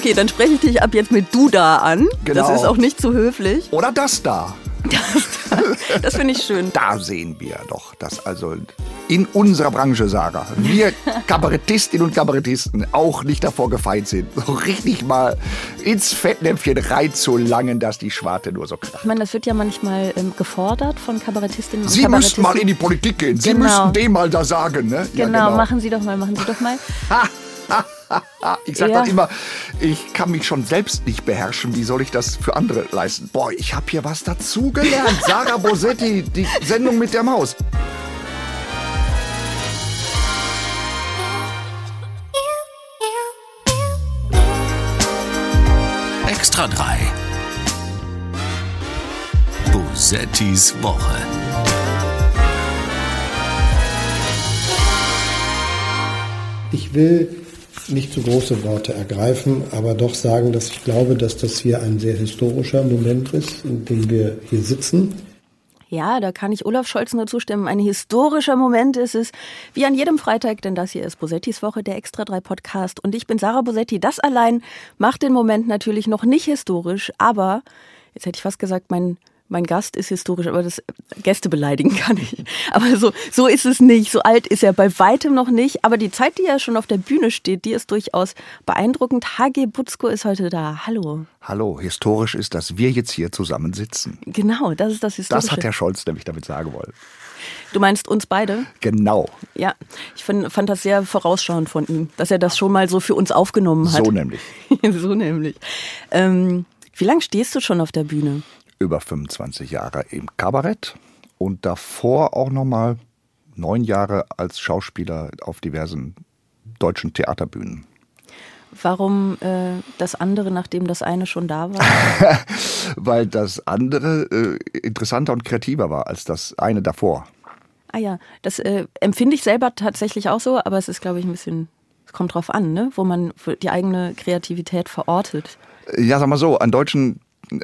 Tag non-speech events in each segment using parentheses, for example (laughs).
Okay, dann spreche ich dich ab jetzt mit du da an. Genau. Das ist auch nicht zu höflich. Oder das da. Das, das finde ich schön. Da sehen wir doch, dass also in unserer Branche, Sarah, wir Kabarettistinnen und Kabarettisten auch nicht davor gefeit sind, so richtig mal ins Fettnäpfchen reinzulangen, dass die Schwarte nur so Ich kracht. meine, das wird ja manchmal ähm, gefordert von Kabarettistinnen und Sie müssen Kabarettisten. mal in die Politik gehen. Sie Genau. müssen dem mal da sagen, ne? Ja, Genau, machen Sie doch mal, machen Sie doch mal. (laughs) Ich sag Ja. immer, ich kann mich schon selbst nicht beherrschen. Wie soll ich das für andere leisten? Boah, ich habe hier was dazugelernt. (laughs) Sarah Bosetti, die Sendung mit der Maus. Extra 3. Bosettis Woche. Ich will nicht zu große Worte ergreifen, aber doch sagen, dass ich glaube, dass das hier ein sehr historischer Moment ist, in dem wir hier sitzen. Ja, da kann ich Olaf Scholz nur zustimmen. Ein historischer Moment ist es, wie an jedem Freitag, denn das hier ist Bosettis Woche, der Extra 3 Podcast. Und ich bin Sarah Bosetti. Das allein macht den Moment natürlich noch nicht historisch, aber, jetzt hätte ich fast gesagt, mein, mein Gast ist historisch, aber das Gäste beleidigen (laughs) kann ich. Aber so, so ist es nicht. So alt ist er bei weitem noch nicht. Aber die Zeit, die er schon auf der Bühne steht, die ist durchaus beeindruckend. HG Butzko ist heute da. Hallo. Hallo, historisch ist, dass wir jetzt hier zusammen sitzen. Genau, das ist das Historische. Das hat Herr Scholz nämlich damit sagen wollen. du meinst uns beide? Genau, Ja, ich find, fand das sehr vorausschauend von ihm, dass er das schon mal so für uns aufgenommen hat. so nämlich. (laughs) so nämlich. Ähm, wie lange stehst du schon auf der Bühne? Über 25 Jahre im Kabarett und davor auch nochmal neun Jahre als Schauspieler auf diversen deutschen Theaterbühnen. Warum äh, das andere, nachdem das eine schon da war? (laughs) Weil das andere äh, interessanter und kreativer war als das eine davor. ah ja, das äh, empfinde ich selber tatsächlich auch so, aber es ist, glaube ich, ein bisschen, es kommt drauf an, ne? wo man die eigene Kreativität verortet. Ja, sag mal so, an deutschen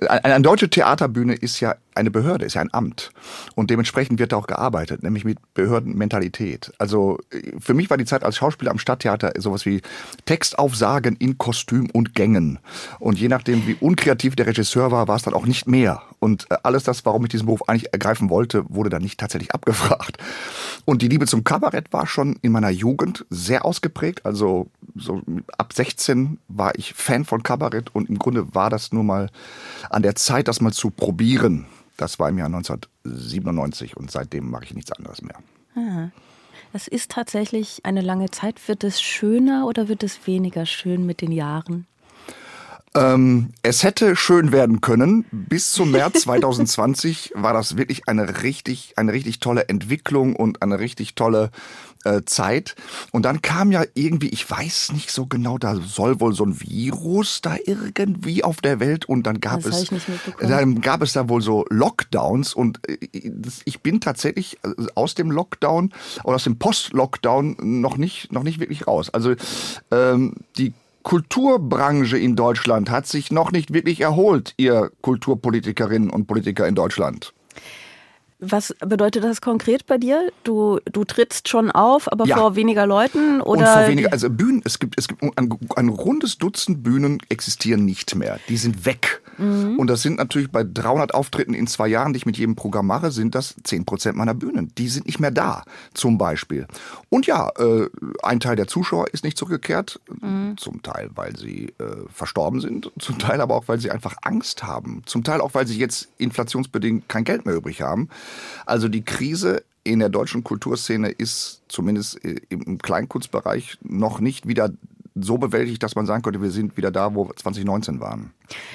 eine, deutsche Theaterbühne ist ja eine Behörde, ist ja ein Amt. Und dementsprechend wird da auch gearbeitet, nämlich mit Behördenmentalität. Also äh, für mich war die Zeit als Schauspieler am Stadttheater sowas wie Textaufsagen in Kostüm und Gängen. Und je nachdem, wie unkreativ der Regisseur war, war es dann auch nicht mehr. Und äh, alles das, warum ich diesen Beruf eigentlich ergreifen wollte, wurde dann nicht tatsächlich (laughs) abgefragt. Und die Liebe zum Kabarett war schon in meiner Jugend sehr ausgeprägt. Also so ab 16 war ich Fan von Kabarett und im Grunde war das nur mal an der Zeit, das mal zu probieren. Das war im Jahr 1997 und seitdem mache ich nichts anderes mehr. Es ist tatsächlich eine lange Zeit. Wird es schöner oder wird es weniger schön mit den Jahren? Ähm, es hätte schön werden können. Bis zum März (laughs) 2020 war das wirklich eine richtig, eine richtig tolle Entwicklung und eine richtig tolle äh, Zeit. Und dann kam ja irgendwie, ich weiß nicht so genau, da soll wohl so ein Virus da irgendwie auf der Welt und dann gab Das es, dann gab es da wohl so Lockdowns und äh, ich bin tatsächlich äh, aus dem Lockdown oder aus dem Post-Lockdown noch nicht, noch nicht wirklich raus. Also ähm, die Kulturbranche in Deutschland hat sich noch nicht wirklich erholt, ihr Kulturpolitikerinnen und Politiker in Deutschland. Was bedeutet das konkret bei dir? Du, du trittst schon auf, aber Ja. vor weniger Leuten? Oder und vor weniger, also Bühnen, es gibt, es gibt ein, ein rundes Dutzend Bühnen existieren nicht mehr. Die sind weg. Mhm. Und das sind natürlich bei 300 Auftritten in zwei Jahren, die ich mit jedem Programm mache, sind das 10 Prozent meiner Bühnen. Die sind nicht mehr da, zum Beispiel. Und ja, äh, ein Teil der Zuschauer ist nicht zurückgekehrt. Mhm. Zum Teil, weil sie äh, verstorben sind. Zum Teil aber auch, weil sie einfach Angst haben. Zum Teil auch, weil sie jetzt inflationsbedingt kein Geld mehr übrig haben. Also die Krise in der deutschen Kulturszene ist zumindest äh, im Kleinkunstbereich noch nicht wieder so bewältigt, dass man sagen könnte, wir sind wieder da, wo wir 2019 waren.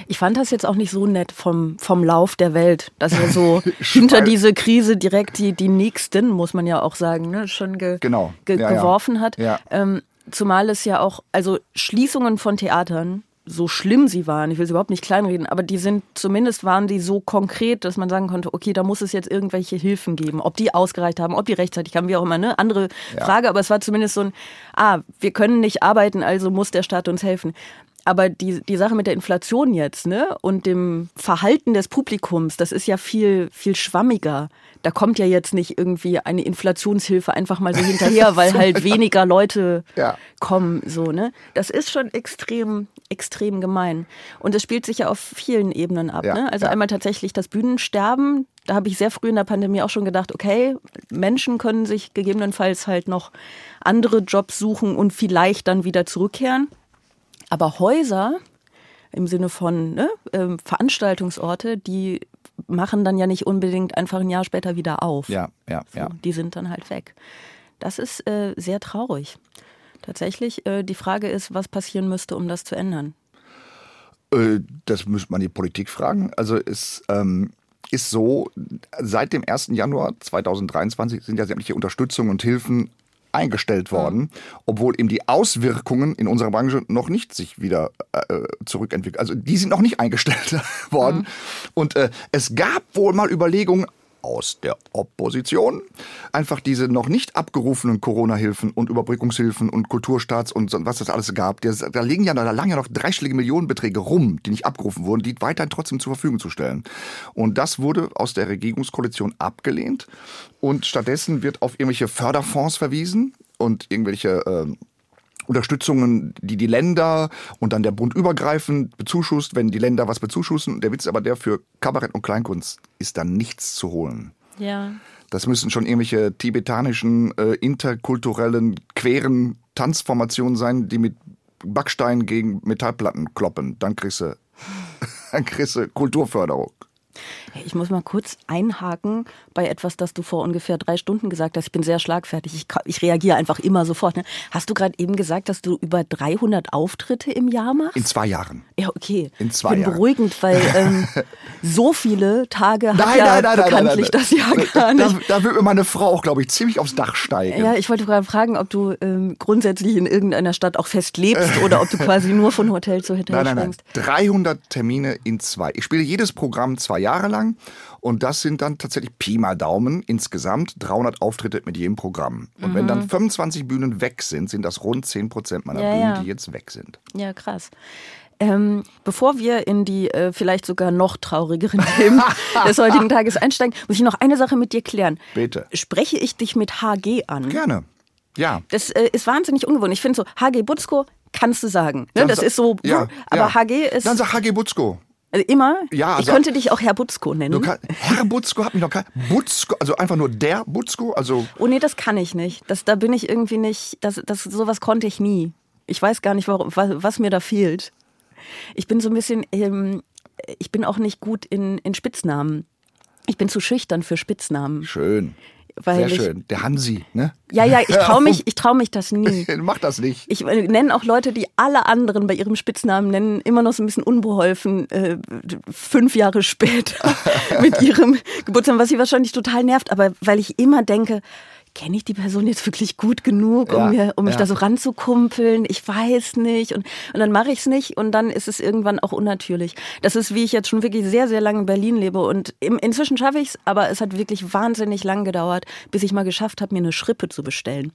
Ich fand das jetzt auch nicht so nett vom, vom Lauf der Welt, dass er so (laughs) hinter diese Krise direkt die, die nächsten, muss man ja auch sagen, ne, schon ge, Genau. ge, Ja, ja. geworfen hat. Ja. Ähm, zumal es ja auch, also Schließungen von Theatern, so schlimm sie waren, ich will sie überhaupt nicht kleinreden, aber die sind, zumindest waren die so konkret, dass man sagen konnte, okay, da muss es jetzt irgendwelche Hilfen geben. Ob die ausgereicht haben, ob die rechtzeitig kamen, wie auch immer, ne? Andere Ja. Frage, aber es war zumindest so ein, ah, wir können nicht arbeiten, also muss der Staat uns helfen. Aber die, die Sache mit der Inflation jetzt, ne, und dem Verhalten des Publikums, das ist ja viel, viel schwammiger. Da kommt ja jetzt nicht irgendwie eine Inflationshilfe einfach mal so (laughs) hinterher, weil halt weniger Leute Ja. kommen, so, ne. Das ist schon extrem, extrem gemein. Und es spielt sich ja auf vielen Ebenen ab, Ja, ne. Also ja. einmal tatsächlich das Bühnensterben. Da habe ich sehr früh in der Pandemie auch schon gedacht, okay, Menschen können sich gegebenenfalls halt noch andere Jobs suchen und vielleicht dann wieder zurückkehren. Aber Häuser im Sinne von ne, ähm, Veranstaltungsorte, die machen dann ja nicht unbedingt einfach ein Jahr später wieder auf. Ja, ja, So, ja. Die sind dann halt weg. Das ist äh, sehr traurig. Tatsächlich, äh, die Frage ist, was passieren müsste, um das zu ändern. Äh, Das müsste man die Politik fragen. Also es ähm, ist so, seit dem 1. Januar 2023 sind ja sämtliche Unterstützung und Hilfen eingestellt worden, obwohl eben die Auswirkungen in unserer Branche noch nicht sich wieder äh, zurückentwickeln. Also die sind noch nicht eingestellt (laughs) worden. Und äh, es gab wohl mal Überlegungen aus der Opposition, einfach diese noch nicht abgerufenen Corona-Hilfen und Überbrückungshilfen und Kulturstaats und was das alles gab, da liegen ja, da lagen ja noch dreistellige Millionenbeträge rum, die nicht abgerufen wurden, die weiterhin trotzdem zur Verfügung zu stellen. Und das wurde aus der Regierungskoalition abgelehnt und stattdessen wird auf irgendwelche Förderfonds verwiesen und irgendwelche ähm, Unterstützungen, die die Länder und dann der Bund übergreifend bezuschusst, wenn die Länder was bezuschussen. Der Witz aber der, für Kabarett und Kleinkunst ist da nichts zu holen. Ja. Das müssen schon irgendwelche tibetanischen, äh, interkulturellen, queren Tanzformationen sein, die mit Backstein gegen Metallplatten kloppen. Dann kriegst du, (laughs) dann kriegst du Kulturförderung. Ich muss mal kurz einhaken bei etwas, das du vor ungefähr drei Stunden gesagt hast. Ich bin sehr schlagfertig. Ich, ich reagiere einfach immer sofort. Ne? Hast du gerade eben gesagt, dass du über 300 Auftritte im Jahr machst? In zwei Jahren. ja, okay. in zwei ich bin Jahren. beruhigend, weil ähm, (laughs) so viele Tage hat Nein, ja nein, nein, nein, bekanntlich nein, nein. das Jahr gar Da, nicht. da wird mir meine Frau auch, glaube ich, ziemlich aufs Dach steigen. Ja, ich wollte gerade fragen, ob du ähm, grundsätzlich in irgendeiner Stadt auch fest lebst oder ob du quasi nur von Hotel zu Hotel (laughs) Nein, nein, nein. springst. 300 Termine in zwei. Ich spiele jedes Programm zwei Jahre lang und das sind dann tatsächlich Pi mal Daumen insgesamt 300 Auftritte mit jedem Programm. Und wenn dann 25 Bühnen weg sind, sind das rund 10 Prozent meiner Mhm. Ja, Bühnen, ja. die jetzt weg sind. Ja, krass. Ähm, bevor wir in die äh, vielleicht sogar noch traurigeren (laughs) Themen des heutigen Tages einsteigen, muss ich noch eine Sache mit dir klären. Bitte. Spreche ich dich mit HG an? Gerne. Ja. Das äh, ist wahnsinnig ungewohnt. Ich finde so, HG Butzko kannst du sagen. Ne? Das sa- ist so, ja, aber ja. HG ist Dann sag HG Butzko. Also immer. Ja, ich also- könnte dich auch Herr Butzko nennen. Kann, Herr Butzko hat mich noch kein. Butzko, also einfach nur der Butzko, also Oh nee, das kann ich nicht. Das, da bin ich irgendwie nicht, das, das, sowas konnte ich nie. Ich weiß gar nicht, warum, was, was mir da fehlt. Ich bin so ein bisschen, ähm, ich bin auch nicht gut in, in Spitznamen. Ich bin zu schüchtern für Spitznamen. schön. Sehr ich, schön. Der Hansi, ne? Ja, ja, ich traue mich, ich trau mich das nie. (laughs) Mach das nicht. Ich äh, nenne auch Leute, die alle anderen bei ihrem Spitznamen nennen, immer noch so ein bisschen unbeholfen, äh, fünf Jahre später (laughs) mit ihrem Geburtstag, was sie wahrscheinlich total nervt, aber weil ich immer denke, kenne ich die Person jetzt wirklich gut genug, um, Ja, mir, um mich ja. da so ranzukumpeln? Ich weiß nicht. Und, und dann mache ich es nicht und dann ist es irgendwann auch unnatürlich. Das ist, wie ich jetzt schon wirklich sehr, sehr lange in Berlin lebe und im, inzwischen schaffe ich es, aber es hat wirklich wahnsinnig lang gedauert, bis ich mal geschafft habe, mir eine Schrippe zu bestellen.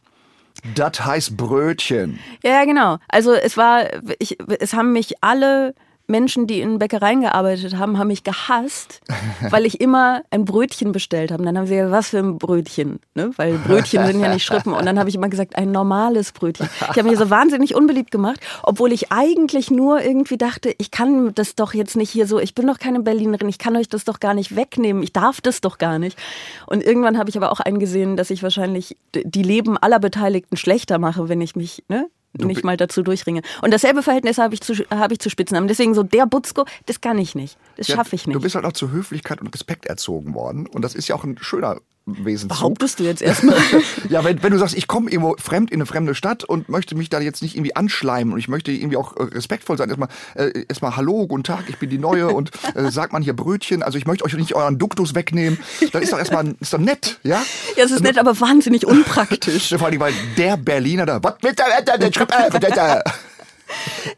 Das heißt Brötchen. Ja, ja, genau. Also es war, ich, es haben mich alle Menschen, die in Bäckereien gearbeitet haben, haben mich gehasst, (laughs) weil ich immer ein Brötchen bestellt habe. Und dann haben sie gesagt, was für ein Brötchen? Ne? Weil Brötchen sind ja nicht Schrippen. Und dann habe ich immer gesagt, ein normales Brötchen. Ich habe mich so wahnsinnig unbeliebt gemacht, obwohl ich eigentlich nur irgendwie dachte, ich kann das doch jetzt nicht hier so, ich bin doch keine Berlinerin, ich kann euch das doch gar nicht wegnehmen, ich darf das doch gar nicht. Und irgendwann habe ich aber auch eingesehen, dass ich wahrscheinlich die Leben aller Beteiligten schlechter mache, wenn ich mich, ne? Nicht mal dazu durchringe. Und dasselbe Verhältnis habe ich zu habe ich zu Spitznamen. Deswegen so der Butzko, das kann ich nicht. Das Ja, schaffe ich nicht. Du bist halt auch zur Höflichkeit und Respekt erzogen worden. Und das ist ja auch ein schöner Wesenszug. Behauptest du jetzt erstmal? (laughs) Ja, wenn, wenn du sagst, ich komme irgendwo fremd in eine fremde Stadt und möchte mich da jetzt nicht irgendwie anschleimen und ich möchte irgendwie auch äh, respektvoll sein. Erstmal, äh, erstmal Hallo, guten Tag, ich bin die Neue (laughs) und äh, sagt man hier Brötchen. Also ich möchte euch nicht euren Duktus wegnehmen. Das ist doch erstmal ist doch nett, ja? ja, es ist nett, aber wahnsinnig unpraktisch. (laughs) Vor allem, weil der Berliner da, was mit der, der, der, der,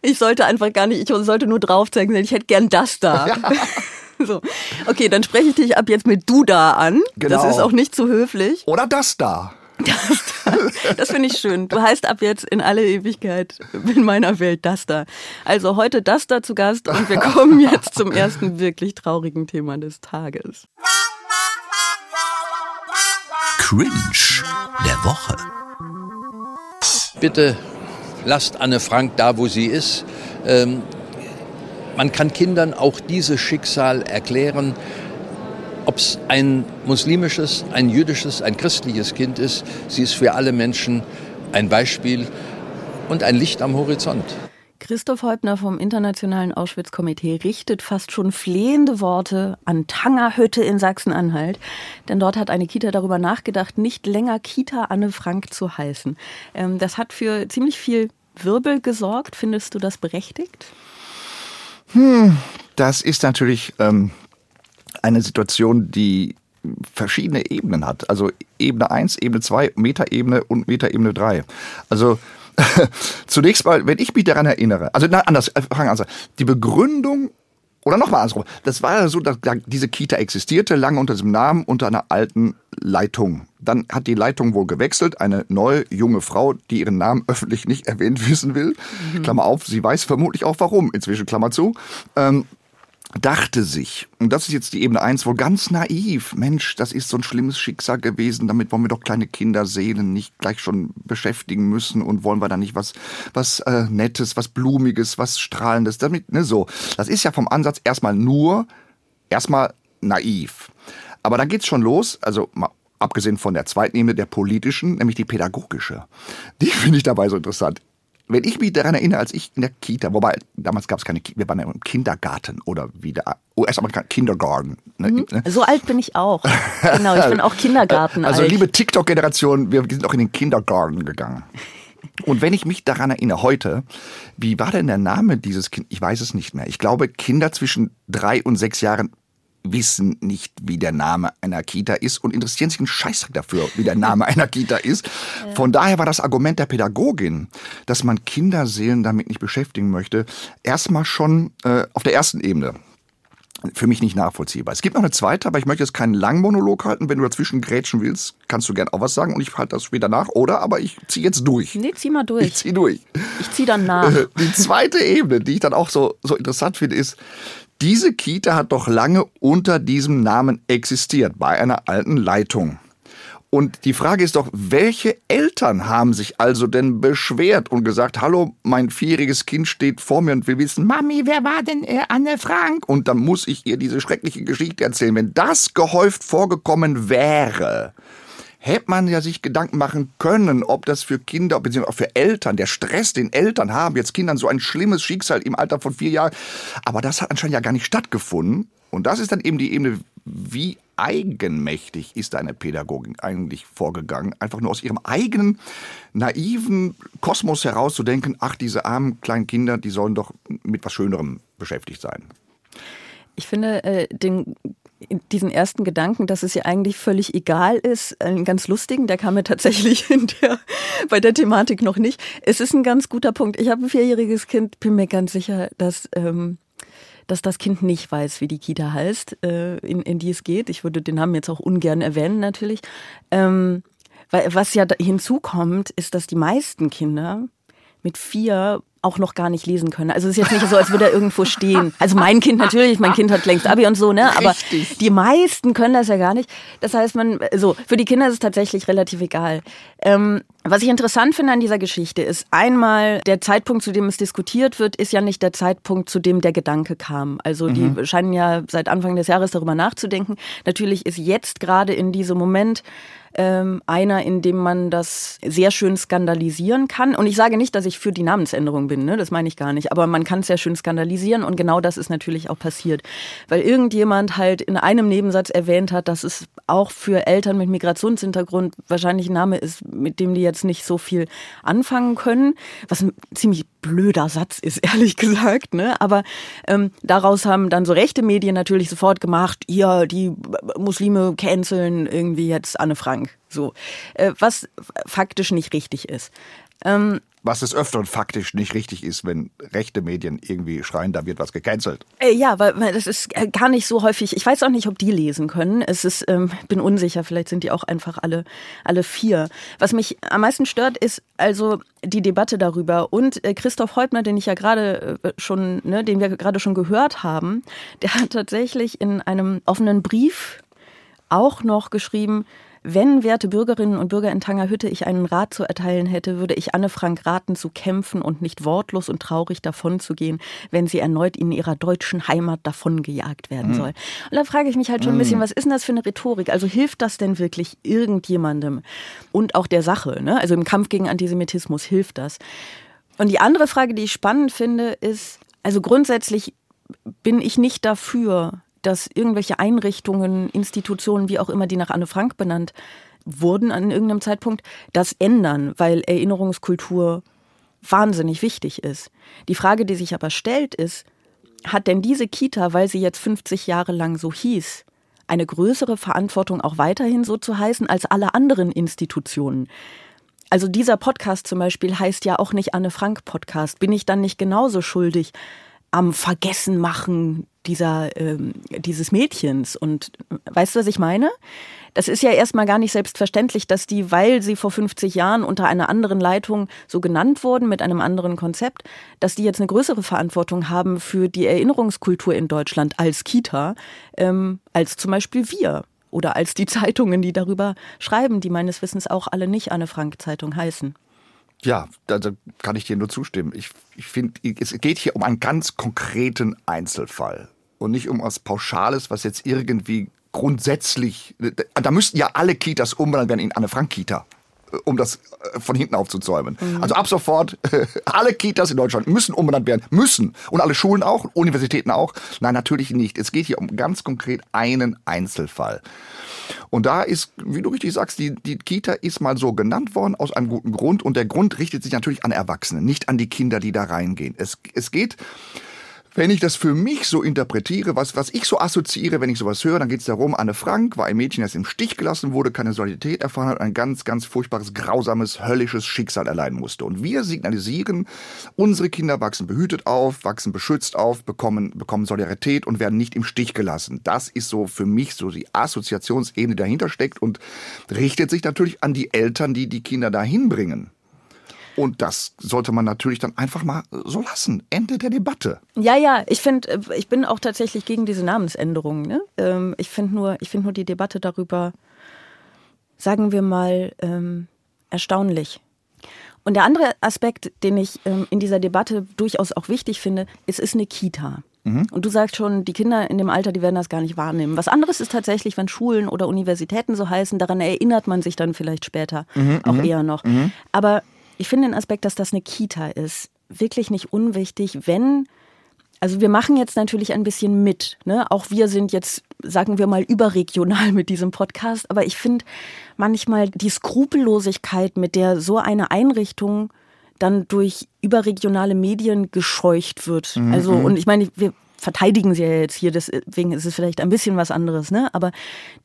Ich sollte einfach gar nicht, ich sollte nur drauf zeigen, ich hätte gern das da. (laughs) So. Okay, dann spreche ich dich ab jetzt mit du da an. Genau. Das ist auch nicht zu höflich. Oder das da. Das, das finde ich schön. Du heißt ab jetzt in alle Ewigkeit in meiner Welt das da. Also heute das da zu Gast und wir kommen jetzt zum ersten wirklich traurigen Thema des Tages. Cringe der Woche. Bitte lasst Anne Frank da, wo sie ist. Ähm, man kann Kindern auch dieses Schicksal erklären, ob es ein muslimisches, ein jüdisches, ein christliches Kind ist. Sie ist für alle Menschen ein Beispiel und ein Licht am Horizont. Christoph Heubner vom Internationalen Auschwitz-Komitee richtet fast schon flehende Worte an Tangerhütte in Sachsen-Anhalt. Denn dort hat eine Kita darüber nachgedacht, nicht länger Kita Anne Frank zu heißen. Ähm, das hat für ziemlich viel Wirbel gesorgt. Findest du das berechtigt? Hm, das ist natürlich ähm, eine Situation, die verschiedene Ebenen hat. Also Ebene 1, Ebene 2, Metaebene und Metaebene 3. Also (laughs) zunächst mal, wenn ich mich daran erinnere, also na, anders, äh, fangen an, die Begründung oder nochmal andersrum. Das war ja so, dass diese Kita existierte lange unter diesem Namen, unter einer alten Leitung. Dann hat die Leitung wohl gewechselt, eine neue junge Frau, die ihren Namen öffentlich nicht erwähnt wissen will. Mhm. Klammer auf, sie weiß vermutlich auch warum, inzwischen Klammer zu. Ähm, dachte sich, und das ist jetzt die Ebene eins, wohl ganz naiv, Mensch, das ist so ein schlimmes Schicksal gewesen, damit wollen wir doch kleine Kinderseelen nicht gleich schon beschäftigen müssen und wollen wir da nicht was, was äh, Nettes, was Blumiges, was Strahlendes, damit, ne, so. Das ist ja vom Ansatz erstmal nur, erstmal naiv. Aber dann geht's schon los, also mal abgesehen von der zweiten Ebene, der politischen, nämlich die pädagogische. Die (laughs) finde ich dabei so interessant wenn ich mich daran erinnere, als ich in der Kita, wobei damals gab es keine Kita, wir waren ja im Kindergarten oder wieder US-Amerikaner Kindergarten. Ne? Mhm. Ne? So alt bin ich auch. Genau, ich bin auch (laughs) Kindergarten. Also alt. liebe TikTok-Generation, wir sind auch in den Kindergarten gegangen. (laughs) Und wenn ich mich daran erinnere, heute, wie war denn der Name dieses Kind? Ich weiß es nicht mehr. Ich glaube, Kinder zwischen drei und sechs Jahren wissen nicht, wie der Name einer Kita ist und interessieren sich einen Scheißdreck dafür, wie der Name einer Kita ist. Von daher war das Argument der Pädagogin, dass man Kinderseelen damit nicht beschäftigen möchte, erstmal schon äh, auf der ersten Ebene für mich nicht nachvollziehbar. Es gibt noch eine zweite, aber ich möchte jetzt keinen langen Monolog halten. Wenn du dazwischen grätschen willst, kannst du gern auch was sagen und ich halte das später nach, oder? Aber ich ziehe jetzt durch. Nee, zieh mal durch. Ich zieh durch. Ich zieh dann nach. Die zweite Ebene, die ich dann auch so, so interessant finde, ist, diese Kita hat doch lange unter diesem Namen existiert, bei einer alten Leitung. Und die Frage ist doch, welche Eltern haben sich also denn beschwert und gesagt, hallo, mein vierjähriges Kind steht vor mir und will wissen, Mami, wer war denn äh, Anne Frank? Und dann muss ich ihr diese schreckliche Geschichte erzählen. Wenn das gehäuft vorgekommen wäre, hätte man ja sich Gedanken machen können, ob das für Kinder, beziehungsweise auch für Eltern, der Stress, den Eltern haben, jetzt Kindern so ein schlimmes Schicksal im Alter von vier Jahren. Aber das hat anscheinend ja gar nicht stattgefunden. Und das ist dann eben die Ebene, wie eigenmächtig ist eine Pädagogin eigentlich vorgegangen? Einfach nur aus ihrem eigenen naiven Kosmos herauszudenken, ach, diese armen kleinen Kinder, die sollen doch mit was Schönerem beschäftigt sein. Ich finde äh, den diesen ersten Gedanken, dass es ja eigentlich völlig egal ist, einen ganz lustigen, der kam mir tatsächlich (laughs) in der, bei der Thematik noch nicht. Es ist ein ganz guter Punkt. Ich habe ein vierjähriges Kind, bin mir ganz sicher, dass, ähm, dass das Kind nicht weiß, wie die Kita heißt, äh, in, in die es geht. Ich würde den Namen jetzt auch ungern erwähnen, natürlich. Ähm, weil, was ja hinzukommt, ist, dass die meisten Kinder mit vier auch noch gar nicht lesen können. Also es ist jetzt nicht so, als würde er irgendwo stehen. Also mein Kind natürlich, mein Kind hat längst Abi und so, ne? Aber Richtig. die meisten können das ja gar nicht. Das heißt, man, so, für die Kinder ist es tatsächlich relativ egal. Ähm, was ich interessant finde an dieser Geschichte ist einmal, der Zeitpunkt, zu dem es diskutiert wird, ist ja nicht der Zeitpunkt, zu dem der Gedanke kam. Also die mhm. scheinen ja seit Anfang des Jahres darüber nachzudenken. Natürlich ist jetzt gerade in diesem Moment ähm, einer, in dem man das sehr schön skandalisieren kann. Und ich sage nicht, dass ich für die Namensänderung bin, ne? das meine ich gar nicht. Aber man kann es sehr schön skandalisieren und genau das ist natürlich auch passiert. Weil irgendjemand halt in einem Nebensatz erwähnt hat, dass es auch für Eltern mit Migrationshintergrund wahrscheinlich ein Name ist, mit dem die jetzt nicht so viel anfangen können. Was ein ziemlich blöder Satz ist, (laughs) ehrlich gesagt. Ne? Aber ähm, daraus haben dann so rechte Medien natürlich sofort gemacht, hier, die Muslime canceln irgendwie jetzt Anne Frank. So. Äh, was faktisch nicht richtig ist. Ähm, Was des Öfteren faktisch nicht richtig ist, wenn rechte Medien irgendwie schreien, da wird was gecancelt. Äh, ja, weil, weil das ist äh, gar nicht so häufig. Ich weiß auch nicht, ob die lesen können. Es ist, ähm, bin unsicher. Vielleicht sind die auch einfach alle, alle vier. Was mich am meisten stört, ist also die Debatte darüber. Und äh, Christoph Heutner, den ich ja gerade äh, schon, ne, den wir gerade schon gehört haben, der hat tatsächlich in einem offenen Brief auch noch geschrieben, wenn, werte Bürgerinnen und Bürger in Tangerhütte, ich einen Rat zu erteilen hätte, würde ich Anne Frank raten, zu kämpfen und nicht wortlos und traurig davonzugehen, wenn sie erneut in ihrer deutschen Heimat davongejagt werden soll. Und da frage ich mich halt schon ein bisschen, was ist denn das für eine Rhetorik? Also hilft das denn wirklich irgendjemandem? Und auch der Sache, ne? Also im Kampf gegen Antisemitismus hilft das. Und die andere Frage, die ich spannend finde, ist, also grundsätzlich bin ich nicht dafür, dass irgendwelche Einrichtungen, Institutionen, wie auch immer, die nach Anne Frank benannt wurden an irgendeinem Zeitpunkt, das ändern, weil Erinnerungskultur wahnsinnig wichtig ist. Die Frage, die sich aber stellt, ist, hat denn diese Kita, weil sie jetzt 50 Jahre lang so hieß, eine größere Verantwortung auch weiterhin so zu heißen als alle anderen Institutionen? Also dieser Podcast zum Beispiel heißt ja auch nicht Anne Frank Podcast. Bin ich dann nicht genauso schuldig am Vergessen machen dieser, ähm, dieses Mädchens. Und weißt du, was ich meine? Das ist ja erstmal gar nicht selbstverständlich, dass die, weil sie vor 50 Jahren unter einer anderen Leitung so genannt wurden, mit einem anderen Konzept, dass die jetzt eine größere Verantwortung haben für die Erinnerungskultur in Deutschland als Kita, ähm, als zum Beispiel wir. Oder als die Zeitungen, die darüber schreiben, die meines Wissens auch alle nicht Anne Frank Zeitung heißen. Ja, da, da kann ich dir nur zustimmen. Ich, ich finde, es geht hier um einen ganz konkreten Einzelfall und nicht um was Pauschales, was jetzt irgendwie grundsätzlich, da müssten ja alle Kitas umbenannt werden in Anne Frank Kita um das äh, von hinten aufzuzäumen. Mhm. Also ab sofort, (laughs) alle Kitas in Deutschland müssen umbenannt werden, müssen. Und alle Schulen auch, Universitäten auch. Nein, natürlich nicht. Es geht hier um ganz konkret einen Einzelfall. Und da ist, wie du richtig sagst, die, die Kita ist mal so genannt worden aus einem guten Grund. Und der Grund richtet sich natürlich an Erwachsene, nicht an die Kinder, die da reingehen. Es, es geht wenn ich das für mich so interpretiere, was, was ich so assoziiere, wenn ich sowas höre, dann geht es darum, Anne Frank war ein Mädchen, das im Stich gelassen wurde, keine Solidarität erfahren hat, ein ganz, ganz furchtbares, grausames, höllisches Schicksal erleiden musste. Und wir signalisieren, unsere Kinder wachsen behütet auf, wachsen beschützt auf, bekommen, bekommen Solidarität und werden nicht im Stich gelassen. Das ist so für mich so die Assoziationsebene, die dahinter steckt und richtet sich natürlich an die Eltern, die die Kinder dahin bringen. Und das sollte man natürlich dann einfach mal so lassen. Ende der Debatte. Ja, ja, ich finde, ich bin auch tatsächlich gegen diese Namensänderungen. Ne? Ähm, ich finde nur, ich nur die Debatte darüber, sagen wir mal, ähm, erstaunlich. Und der andere Aspekt, den ich ähm, in dieser Debatte durchaus auch wichtig finde, es ist eine Kita. Mhm. Und du sagst schon, die Kinder in dem Alter, die werden das gar nicht wahrnehmen. Was anderes ist tatsächlich, wenn Schulen oder Universitäten so heißen, daran erinnert man sich dann vielleicht später mhm, auch mhm. eher noch. Mhm. Aber ich finde den Aspekt, dass das eine Kita ist, wirklich nicht unwichtig, wenn also wir machen jetzt natürlich ein bisschen mit. Ne? Auch wir sind jetzt, sagen wir mal, überregional (laughs) mit diesem Podcast. Aber ich finde manchmal die Skrupellosigkeit, mit der so eine Einrichtung dann durch überregionale Medien gescheucht wird. Mhm. Also, und ich meine, wir verteidigen sie ja jetzt hier, deswegen ist es vielleicht ein bisschen was anderes, ne? Aber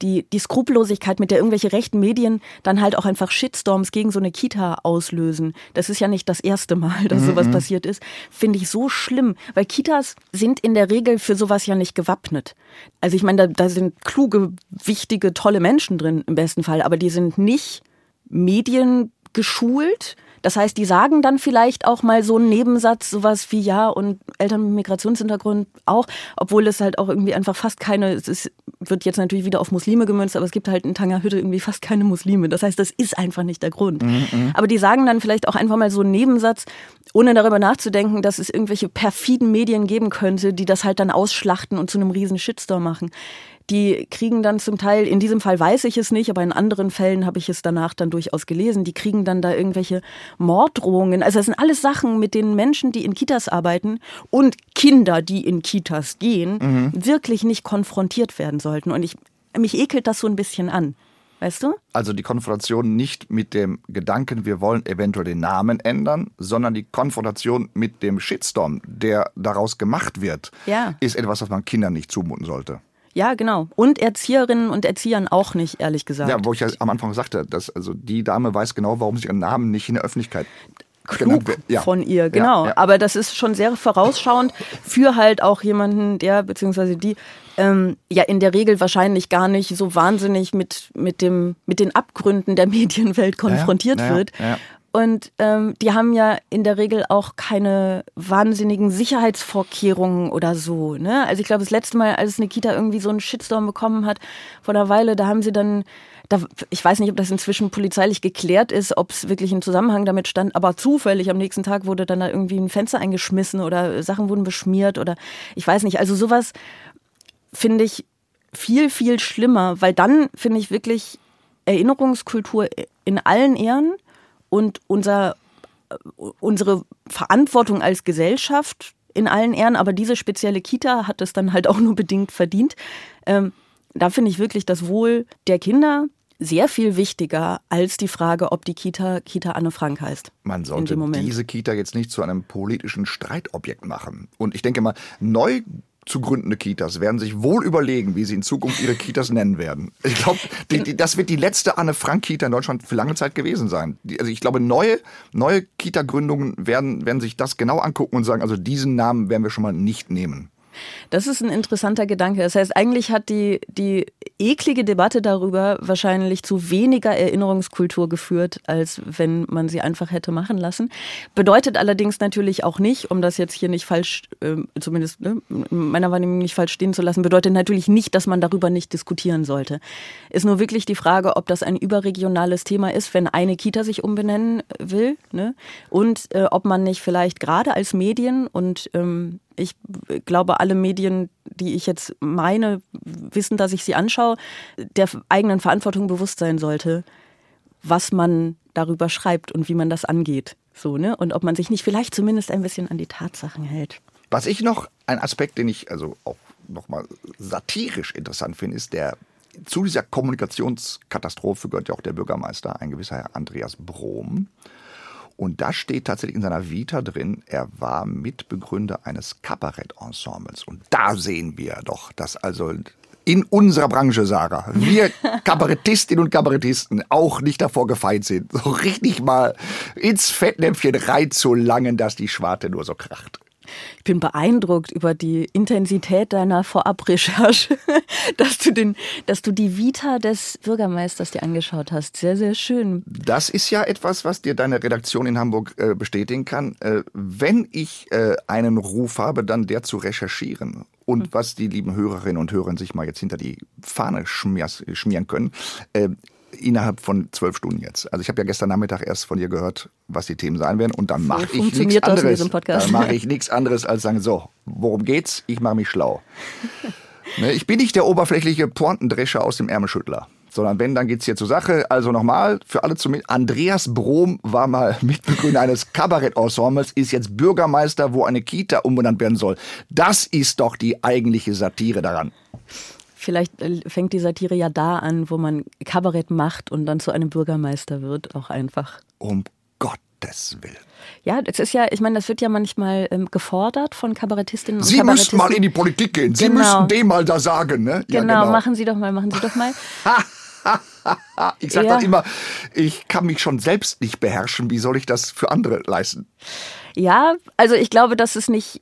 die, die Skrupellosigkeit, mit der irgendwelche rechten Medien dann halt auch einfach Shitstorms gegen so eine Kita auslösen, das ist ja nicht das erste Mal, dass mhm. sowas passiert ist, finde ich so schlimm, weil Kitas sind in der Regel für sowas ja nicht gewappnet. Also ich meine, da, da sind kluge, wichtige, tolle Menschen drin im besten Fall, aber die sind nicht mediengeschult das heißt, die sagen dann vielleicht auch mal so einen Nebensatz, sowas wie ja und Eltern mit Migrationshintergrund auch, obwohl es halt auch irgendwie einfach fast keine, es ist, wird jetzt natürlich wieder auf Muslime gemünzt, aber es gibt halt in Tangerhütte irgendwie fast keine Muslime. Das heißt, das ist einfach nicht der Grund. Mhm, mhm. aber die sagen dann vielleicht auch einfach mal so einen Nebensatz, ohne darüber nachzudenken, dass es irgendwelche perfiden Medien geben könnte, die das halt dann ausschlachten und zu einem riesen Shitstorm machen die kriegen dann zum Teil, in diesem Fall weiß ich es nicht, aber in anderen Fällen habe ich es danach dann durchaus gelesen, die kriegen dann da irgendwelche Morddrohungen. Also das sind alles Sachen, mit denen Menschen, die in Kitas arbeiten und Kinder, die in Kitas gehen, mhm. wirklich nicht konfrontiert werden sollten. Und ich, mich ekelt das so ein bisschen an. Weißt du? Also die Konfrontation nicht mit dem Gedanken, wir wollen eventuell den Namen ändern, sondern die Konfrontation mit dem Shitstorm, der daraus gemacht wird, ja. ist etwas, was man Kindern nicht zumuten sollte. Ja, genau. Und Erzieherinnen und Erziehern auch nicht, ehrlich gesagt. Ja, wo ich ja am Anfang sagte, dass also die Dame weiß genau, warum sie ihren Namen nicht in der Öffentlichkeit klug ja. von ihr, genau. Ja, ja. Aber das ist schon sehr vorausschauend für halt auch jemanden, der beziehungsweise die ähm, ja in der Regel wahrscheinlich gar nicht so wahnsinnig mit mit dem mit den Abgründen der (laughs) Medienwelt konfrontiert wird. Und ähm, die haben ja in der Regel auch keine wahnsinnigen Sicherheitsvorkehrungen oder so. Ne? Also ich glaube, das letzte Mal, als Nikita irgendwie so einen Shitstorm bekommen hat, vor einer Weile, da haben sie dann da, ich weiß nicht, ob das inzwischen polizeilich geklärt ist, ob es wirklich im Zusammenhang damit stand, aber zufällig am nächsten Tag wurde dann da irgendwie ein Fenster eingeschmissen oder Sachen wurden beschmiert oder ich weiß nicht. Also sowas finde ich viel, viel schlimmer, weil dann finde ich wirklich Erinnerungskultur in allen Ehren und unser, unsere Verantwortung als Gesellschaft in allen Ehren, aber diese spezielle Kita hat es dann halt auch nur bedingt verdient. Ähm, da finde ich wirklich das Wohl der Kinder sehr viel wichtiger als die Frage, ob die Kita Kita Anne Frank heißt. Man sollte diese Kita jetzt nicht zu einem politischen Streitobjekt machen. Und ich denke mal, neu zu gründende Kitas werden sich wohl überlegen, wie sie in Zukunft ihre Kitas nennen werden. Ich glaube, das wird die letzte Anne Frank Kita in Deutschland für lange Zeit gewesen sein. Die, also ich glaube, neue, neue Kita-Gründungen werden, werden sich das genau angucken und sagen, also diesen Namen werden wir schon mal nicht nehmen. Das ist ein interessanter Gedanke. Das heißt, eigentlich hat die, die eklige Debatte darüber wahrscheinlich zu weniger Erinnerungskultur geführt, als wenn man sie einfach hätte machen lassen. Bedeutet allerdings natürlich auch nicht, um das jetzt hier nicht falsch, äh, zumindest ne, meiner Wahrnehmung nicht falsch stehen zu lassen, bedeutet natürlich nicht, dass man darüber nicht diskutieren sollte. Ist nur wirklich die Frage, ob das ein überregionales Thema ist, wenn eine Kita sich umbenennen will, ne? und äh, ob man nicht vielleicht gerade als Medien und ähm, ich glaube, alle Medien, die ich jetzt meine, wissen, dass ich sie anschaue, der eigenen Verantwortung bewusst sein sollte, was man darüber schreibt und wie man das angeht. So, ne? Und ob man sich nicht vielleicht zumindest ein bisschen an die Tatsachen hält. Was ich noch, ein Aspekt, den ich also auch nochmal satirisch interessant finde, ist der zu dieser Kommunikationskatastrophe gehört ja auch der Bürgermeister, ein gewisser Herr Andreas Brom. Und da steht tatsächlich in seiner Vita drin, er war Mitbegründer eines Kabarett-Ensembles. Und da sehen wir doch, dass also in unserer Branche, Sarah, wir (laughs) Kabarettistinnen und Kabarettisten auch nicht davor gefeit sind, so richtig mal ins Fettnäpfchen reinzulangen, dass die Schwarte nur so kracht. Ich bin beeindruckt über die Intensität deiner Vorabrecherche, (laughs) dass du den, dass du die Vita des Bürgermeisters dir angeschaut hast. Sehr, sehr schön. Das ist ja etwas, was dir deine Redaktion in Hamburg äh, bestätigen kann. Äh, wenn ich äh, einen Ruf habe, dann der zu recherchieren. Und hm. was die lieben Hörerinnen und Hörer sich mal jetzt hinter die Fahne schmieren können, äh, innerhalb von zwölf Stunden jetzt. Also ich habe ja gestern Nachmittag erst von dir gehört, was die Themen sein werden und dann mache ich nichts anderes. Dann mache ich nichts anderes als sagen, so, worum geht's? Ich mache mich schlau. (laughs) ne, ich bin nicht der oberflächliche Pointendrescher aus dem Ärmelschüttler. Sondern wenn, dann geht's hier zur Sache. Also nochmal, für alle zumindest, Andreas Brom war mal (laughs) Mitbegründer eines Kabarett-Ensembles, ist jetzt Bürgermeister, wo eine Kita umbenannt werden soll. Das ist doch die eigentliche Satire daran. Vielleicht äh, fängt die Satire ja da an, wo man Kabarett macht und dann zu einem Bürgermeister wird, auch einfach. Um Gottes Willen. Ja, das ist ja, ich meine, das wird ja manchmal ähm, gefordert von Kabarettistinnen und Sie Kabarettisten. müssen mal in die Politik gehen. Sie genau. müssen dem mal da sagen, ne? Ja, genau, genau, machen Sie doch mal, machen Sie doch mal. (laughs) ich sage ja. dann immer, ich kann mich schon selbst nicht beherrschen. Wie soll ich das für andere leisten? Ja, also ich glaube, dass es nicht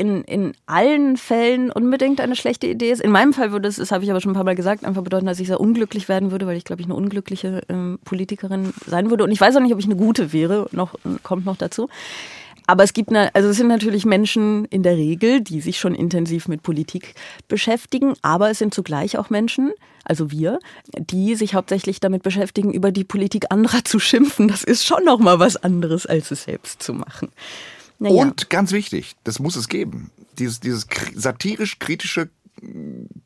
in, in allen Fällen unbedingt eine schlechte Idee ist. In meinem Fall würde es, das habe ich aber schon ein paar Mal gesagt, einfach bedeuten, dass ich sehr unglücklich werden würde, weil ich glaube ich eine unglückliche ähm, Politikerin sein würde. Und ich weiß auch nicht, ob ich eine gute wäre, noch, kommt noch dazu. Aber es gibt, also es sind natürlich Menschen in der Regel, die sich schon intensiv mit Politik beschäftigen, aber es sind zugleich auch Menschen, also wir, die sich hauptsächlich damit beschäftigen, über die Politik anderer zu schimpfen. Das ist schon noch mal was anderes, als es selbst zu machen. Naja. Und ganz wichtig, das muss es geben. Dieses, dieses satirisch-kritische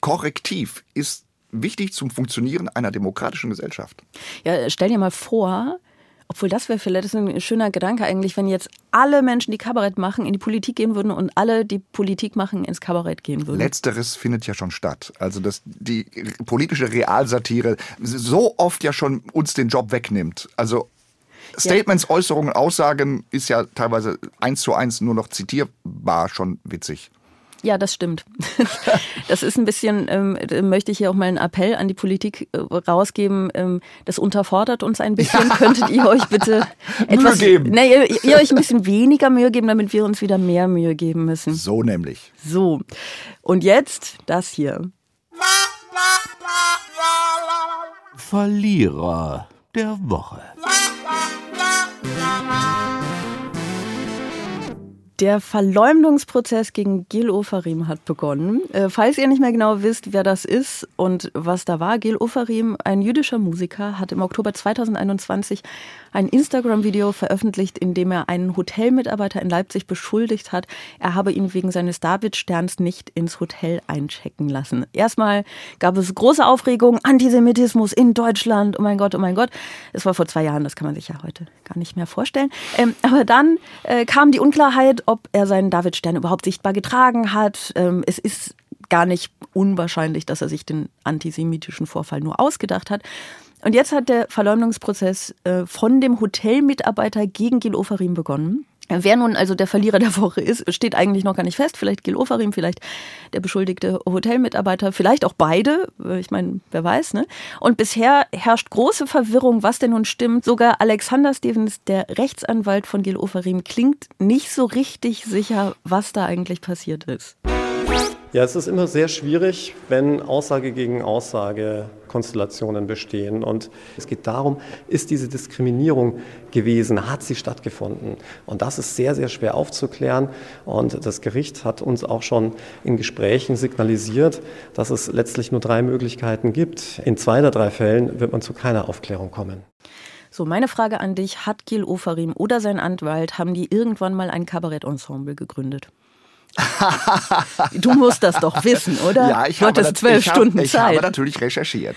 Korrektiv ist wichtig zum Funktionieren einer demokratischen Gesellschaft. Ja, stell dir mal vor, obwohl das wäre vielleicht ein schöner Gedanke eigentlich, wenn jetzt alle Menschen, die Kabarett machen, in die Politik gehen würden und alle, die Politik machen, ins Kabarett gehen würden. Letzteres findet ja schon statt. Also dass die politische Realsatire so oft ja schon uns den Job wegnimmt. Also Statements, ja. Äußerungen, Aussagen ist ja teilweise eins zu eins nur noch zitierbar schon witzig. Ja, das stimmt. (laughs) Das ist ein bisschen, ähm, möchte ich hier auch mal einen Appell an die Politik äh, rausgeben. Ähm, das unterfordert uns ein bisschen. Ja. (laughs) Könntet ihr euch bitte etwas, Mühe geben? Nee, ihr, ihr euch ein bisschen weniger Mühe geben, damit wir uns wieder mehr Mühe geben müssen. So nämlich. So. Und jetzt das hier. Verlierer der Woche. Mama. Der Verleumdungsprozess gegen Gil Ofarim hat begonnen. Äh, falls ihr nicht mehr genau wisst, wer das ist und was da war, Gil Ofarim, ein jüdischer Musiker, hat im Oktober 2021 ein Instagram-Video veröffentlicht, in dem er einen Hotelmitarbeiter in Leipzig beschuldigt hat, er habe ihn wegen seines David-Sterns nicht ins Hotel einchecken lassen. Erstmal gab es große Aufregung, Antisemitismus in Deutschland, oh mein Gott, oh mein Gott. Es war vor zwei Jahren, das kann man sich ja heute gar nicht mehr vorstellen. Ähm, aber dann äh, kam die Unklarheit, ob er seinen David-Stern überhaupt sichtbar getragen hat. Ähm, es ist gar nicht unwahrscheinlich, dass er sich den antisemitischen Vorfall nur ausgedacht hat. Und jetzt hat der Verleumdungsprozess äh, von dem Hotelmitarbeiter gegen Gil Ofarim begonnen. Wer nun also der Verlierer der Woche ist, steht eigentlich noch gar nicht fest. Vielleicht Gil Ofarim, vielleicht der beschuldigte Hotelmitarbeiter, vielleicht auch beide. Äh, ich meine, wer weiß, ne? Und bisher herrscht große Verwirrung, was denn nun stimmt. Sogar Alexander Stevens, der Rechtsanwalt von Gil Ofarim, klingt nicht so richtig sicher, was da eigentlich passiert ist. Ja, es ist immer sehr schwierig, wenn Aussage gegen Aussage Konstellationen bestehen. Und es geht darum, ist diese Diskriminierung gewesen, hat sie stattgefunden? Und das ist sehr, sehr schwer aufzuklären. Und das Gericht hat uns auch schon in Gesprächen signalisiert, dass es letztlich nur drei Möglichkeiten gibt. In zwei der drei Fällen wird man zu keiner Aufklärung kommen. So, meine Frage an dich, hat Gil Ofarim oder sein Anwalt, haben die irgendwann mal ein Kabarettensemble gegründet? Du musst das doch wissen, oder? Ja, ich du habe hattest zwölf ich Stunden habe, ich Zeit. habe natürlich recherchiert.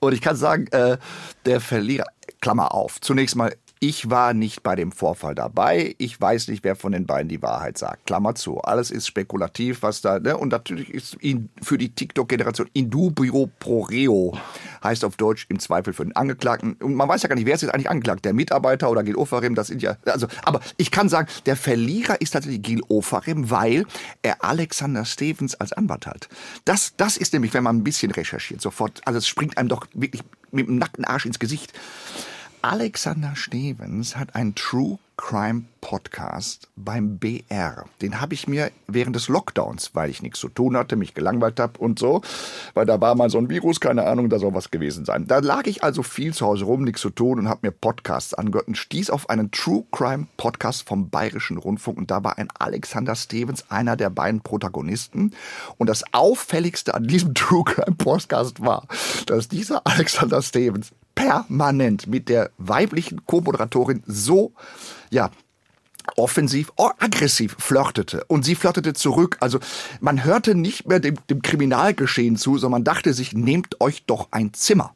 Und ich kann sagen, äh, der Verlierer, Klammer auf, zunächst mal, ich war nicht bei dem Vorfall dabei. Ich weiß nicht, wer von den beiden die Wahrheit sagt. Klammer zu. Alles ist spekulativ, was da, ne? Und natürlich ist in, für die TikTok-Generation indubio pro reo. Heißt auf Deutsch im Zweifel für den Angeklagten. Und man weiß ja gar nicht, wer ist jetzt eigentlich angeklagt? Der Mitarbeiter oder Gil Ofarim? Das sind ja, also, aber ich kann sagen, der Verlierer ist tatsächlich Gil Ofarim, weil er Alexander Stevens als Anwalt hat. Das, das ist nämlich, wenn man ein bisschen recherchiert, sofort, also es springt einem doch wirklich mit dem nackten Arsch ins Gesicht. Alexander Stevens hat einen True Crime Podcast beim BR. Den habe ich mir während des Lockdowns, weil ich nichts zu tun hatte, mich gelangweilt habe und so, weil da war mal so ein Virus, keine Ahnung, da soll was gewesen sein. Da lag ich also viel zu Hause rum, nichts zu tun und habe mir Podcasts angehört und stieß auf einen True Crime Podcast vom Bayerischen Rundfunk und da war ein Alexander Stevens einer der beiden Protagonisten und das auffälligste an diesem (laughs) True Crime Podcast war, dass dieser Alexander Stevens permanent mit der weiblichen Co-Moderatorin so, ja, offensiv, oh, aggressiv flirtete. Und sie flirtete zurück. Also man hörte nicht mehr dem, dem Kriminalgeschehen zu, sondern man dachte sich, nehmt euch doch ein Zimmer.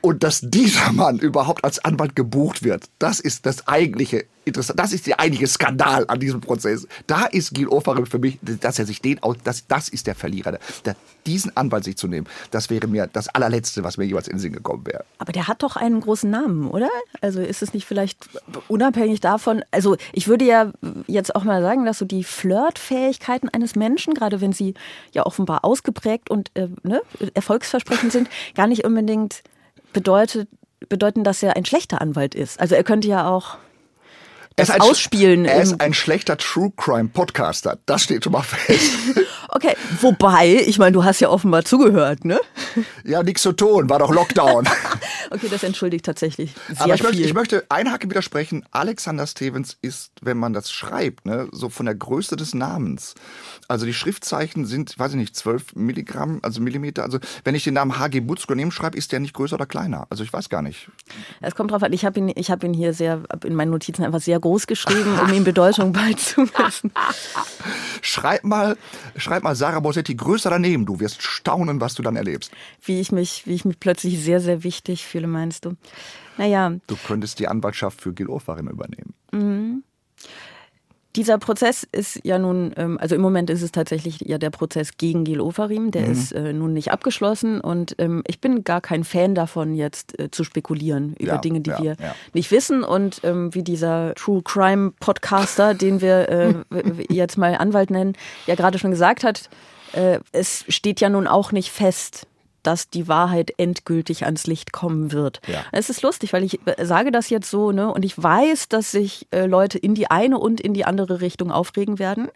Und dass dieser Mann überhaupt als Anwalt gebucht wird, das ist das eigentliche interessant. Das ist der eigentliche Skandal an diesem Prozess. Da ist Gil Ofarim für mich, dass er sich den aus, das, das ist der Verlierer. Der, diesen Anwalt sich zu nehmen, das wäre mir das allerletzte, was mir jeweils in den Sinn gekommen wäre. Aber der hat doch einen großen Namen, oder? Also ist es nicht vielleicht unabhängig davon, also ich würde ja jetzt auch mal sagen, dass so die Flirtfähigkeiten eines Menschen, gerade wenn sie ja offenbar ausgeprägt und äh, ne, erfolgsversprechend sind, gar nicht unbedingt bedeutet, bedeuten, dass er ein schlechter Anwalt ist. Also er könnte ja auch das Ausspielen. Er ist ein schlechter True Crime Podcaster. Das steht schon mal fest. (laughs) okay, wobei, ich meine, du hast ja offenbar zugehört, ne? Ja, nichts zu tun, war doch Lockdown. (laughs) okay, das entschuldigt tatsächlich. Sehr Aber ich viel. möchte, ich möchte einhaken widersprechen. Alexander Stevens ist, wenn man das schreibt, ne, so von der Größe des Namens. Also die Schriftzeichen sind, weiß ich nicht, 12 Milligramm, also Millimeter. Also wenn ich den Namen H.G. Butzko neben schreibe, ist der nicht größer oder kleiner. Also ich weiß gar nicht. Es kommt drauf an, ich habe ihn, ich hab ihn hier sehr, in meinen Notizen einfach sehr groß geschrieben, um ihm Bedeutung (laughs) beizumessen. Schreib mal, schreib mal Sarah Bossetti größer daneben. Du wirst staunen, was du dann erlebst. Wie ich mich, wie ich mich plötzlich sehr, sehr wichtig fühle, meinst du? Naja. Du könntest die Anwaltschaft für Gil Ofarim übernehmen. Mhm. Dieser Prozess ist ja nun, ähm, also im Moment ist es tatsächlich ja der Prozess gegen Gil Ofarim, der mhm. ist äh, nun nicht abgeschlossen und ähm, ich bin gar kein Fan davon, jetzt äh, zu spekulieren über Ja, Dinge, die ja, wir ja. nicht wissen und ähm, wie dieser True Crime Podcaster, (laughs) den wir äh, jetzt mal Anwalt nennen, ja gerade schon gesagt hat, äh, es steht ja nun auch nicht fest, dass die Wahrheit endgültig ans Licht kommen wird. Ja. Es ist lustig, weil ich äh, sage das jetzt so, ne, und ich weiß, dass sich äh, Leute in die eine und in die andere Richtung aufregen werden,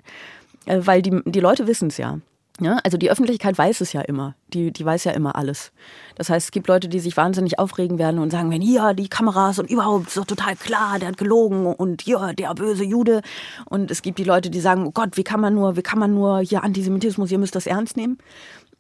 äh, weil die, die Leute wissen es ja. Ja, also die Öffentlichkeit weiß es ja immer. Die, die weiß ja immer alles. Das heißt, es gibt Leute, die sich wahnsinnig aufregen werden und sagen, wenn hier die Kameras und überhaupt doch total klar, der hat gelogen und hier der böse Jude. Und es gibt die Leute, die sagen, oh Gott, wie kann man nur, wie kann man nur hier Antisemitismus, ihr müsst das ernst nehmen.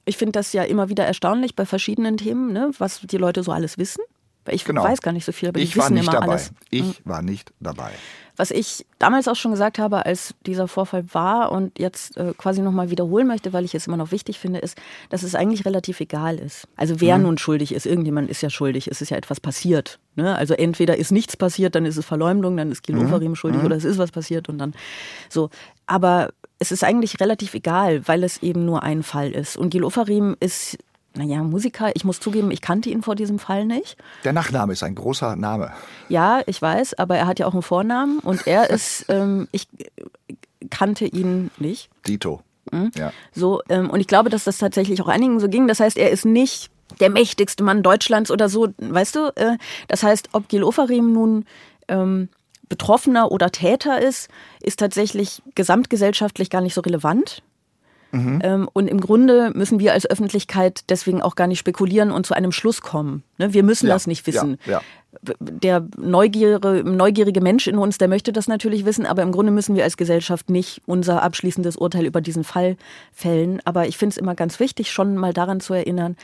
Ich finde das ja immer wieder erstaunlich bei verschiedenen Themen, ne, was die Leute so alles wissen. Weil ich Genau. weiß gar nicht so viel, aber die Ich war wissen nicht immer dabei. alles. Ich war nicht dabei. Was ich damals auch schon gesagt habe, als dieser Vorfall war und jetzt äh, quasi nochmal wiederholen möchte, weil ich es immer noch wichtig finde, ist, dass es eigentlich relativ egal ist. Also wer nun schuldig ist, irgendjemand ist ja schuldig, es ist ja etwas passiert. Ne? Also entweder ist nichts passiert, dann ist es Verleumdung, dann ist Gil Ofarim schuldig oder es ist was passiert und dann so. Aber es ist eigentlich relativ egal, weil es eben nur ein Fall ist. Und Gil Ofarim ist, naja, Musiker. Ich muss zugeben, ich kannte ihn vor diesem Fall nicht. Der Nachname ist ein großer Name. Ja, ich weiß, aber er hat ja auch einen Vornamen und er (laughs) ist, ähm, ich kannte ihn nicht. Dito. Mhm. Ja. So, ähm, und ich glaube, dass das tatsächlich auch einigen so ging. Das heißt, er ist nicht der mächtigste Mann Deutschlands oder so, weißt du? Äh, das heißt, ob Gil Ofarim nun ähm, Betroffener oder Täter ist, ist tatsächlich gesamtgesellschaftlich gar nicht so relevant. Ähm, und im Grunde müssen wir als Öffentlichkeit deswegen auch gar nicht spekulieren und zu einem Schluss kommen. Ne? Wir müssen Ja, das nicht wissen. ja, ja. Der neugierige, neugierige Mensch in uns, der möchte das natürlich wissen, aber im Grunde müssen wir als Gesellschaft nicht unser abschließendes Urteil über diesen Fall fällen. Aber ich finde es immer ganz wichtig, schon mal daran zu erinnern,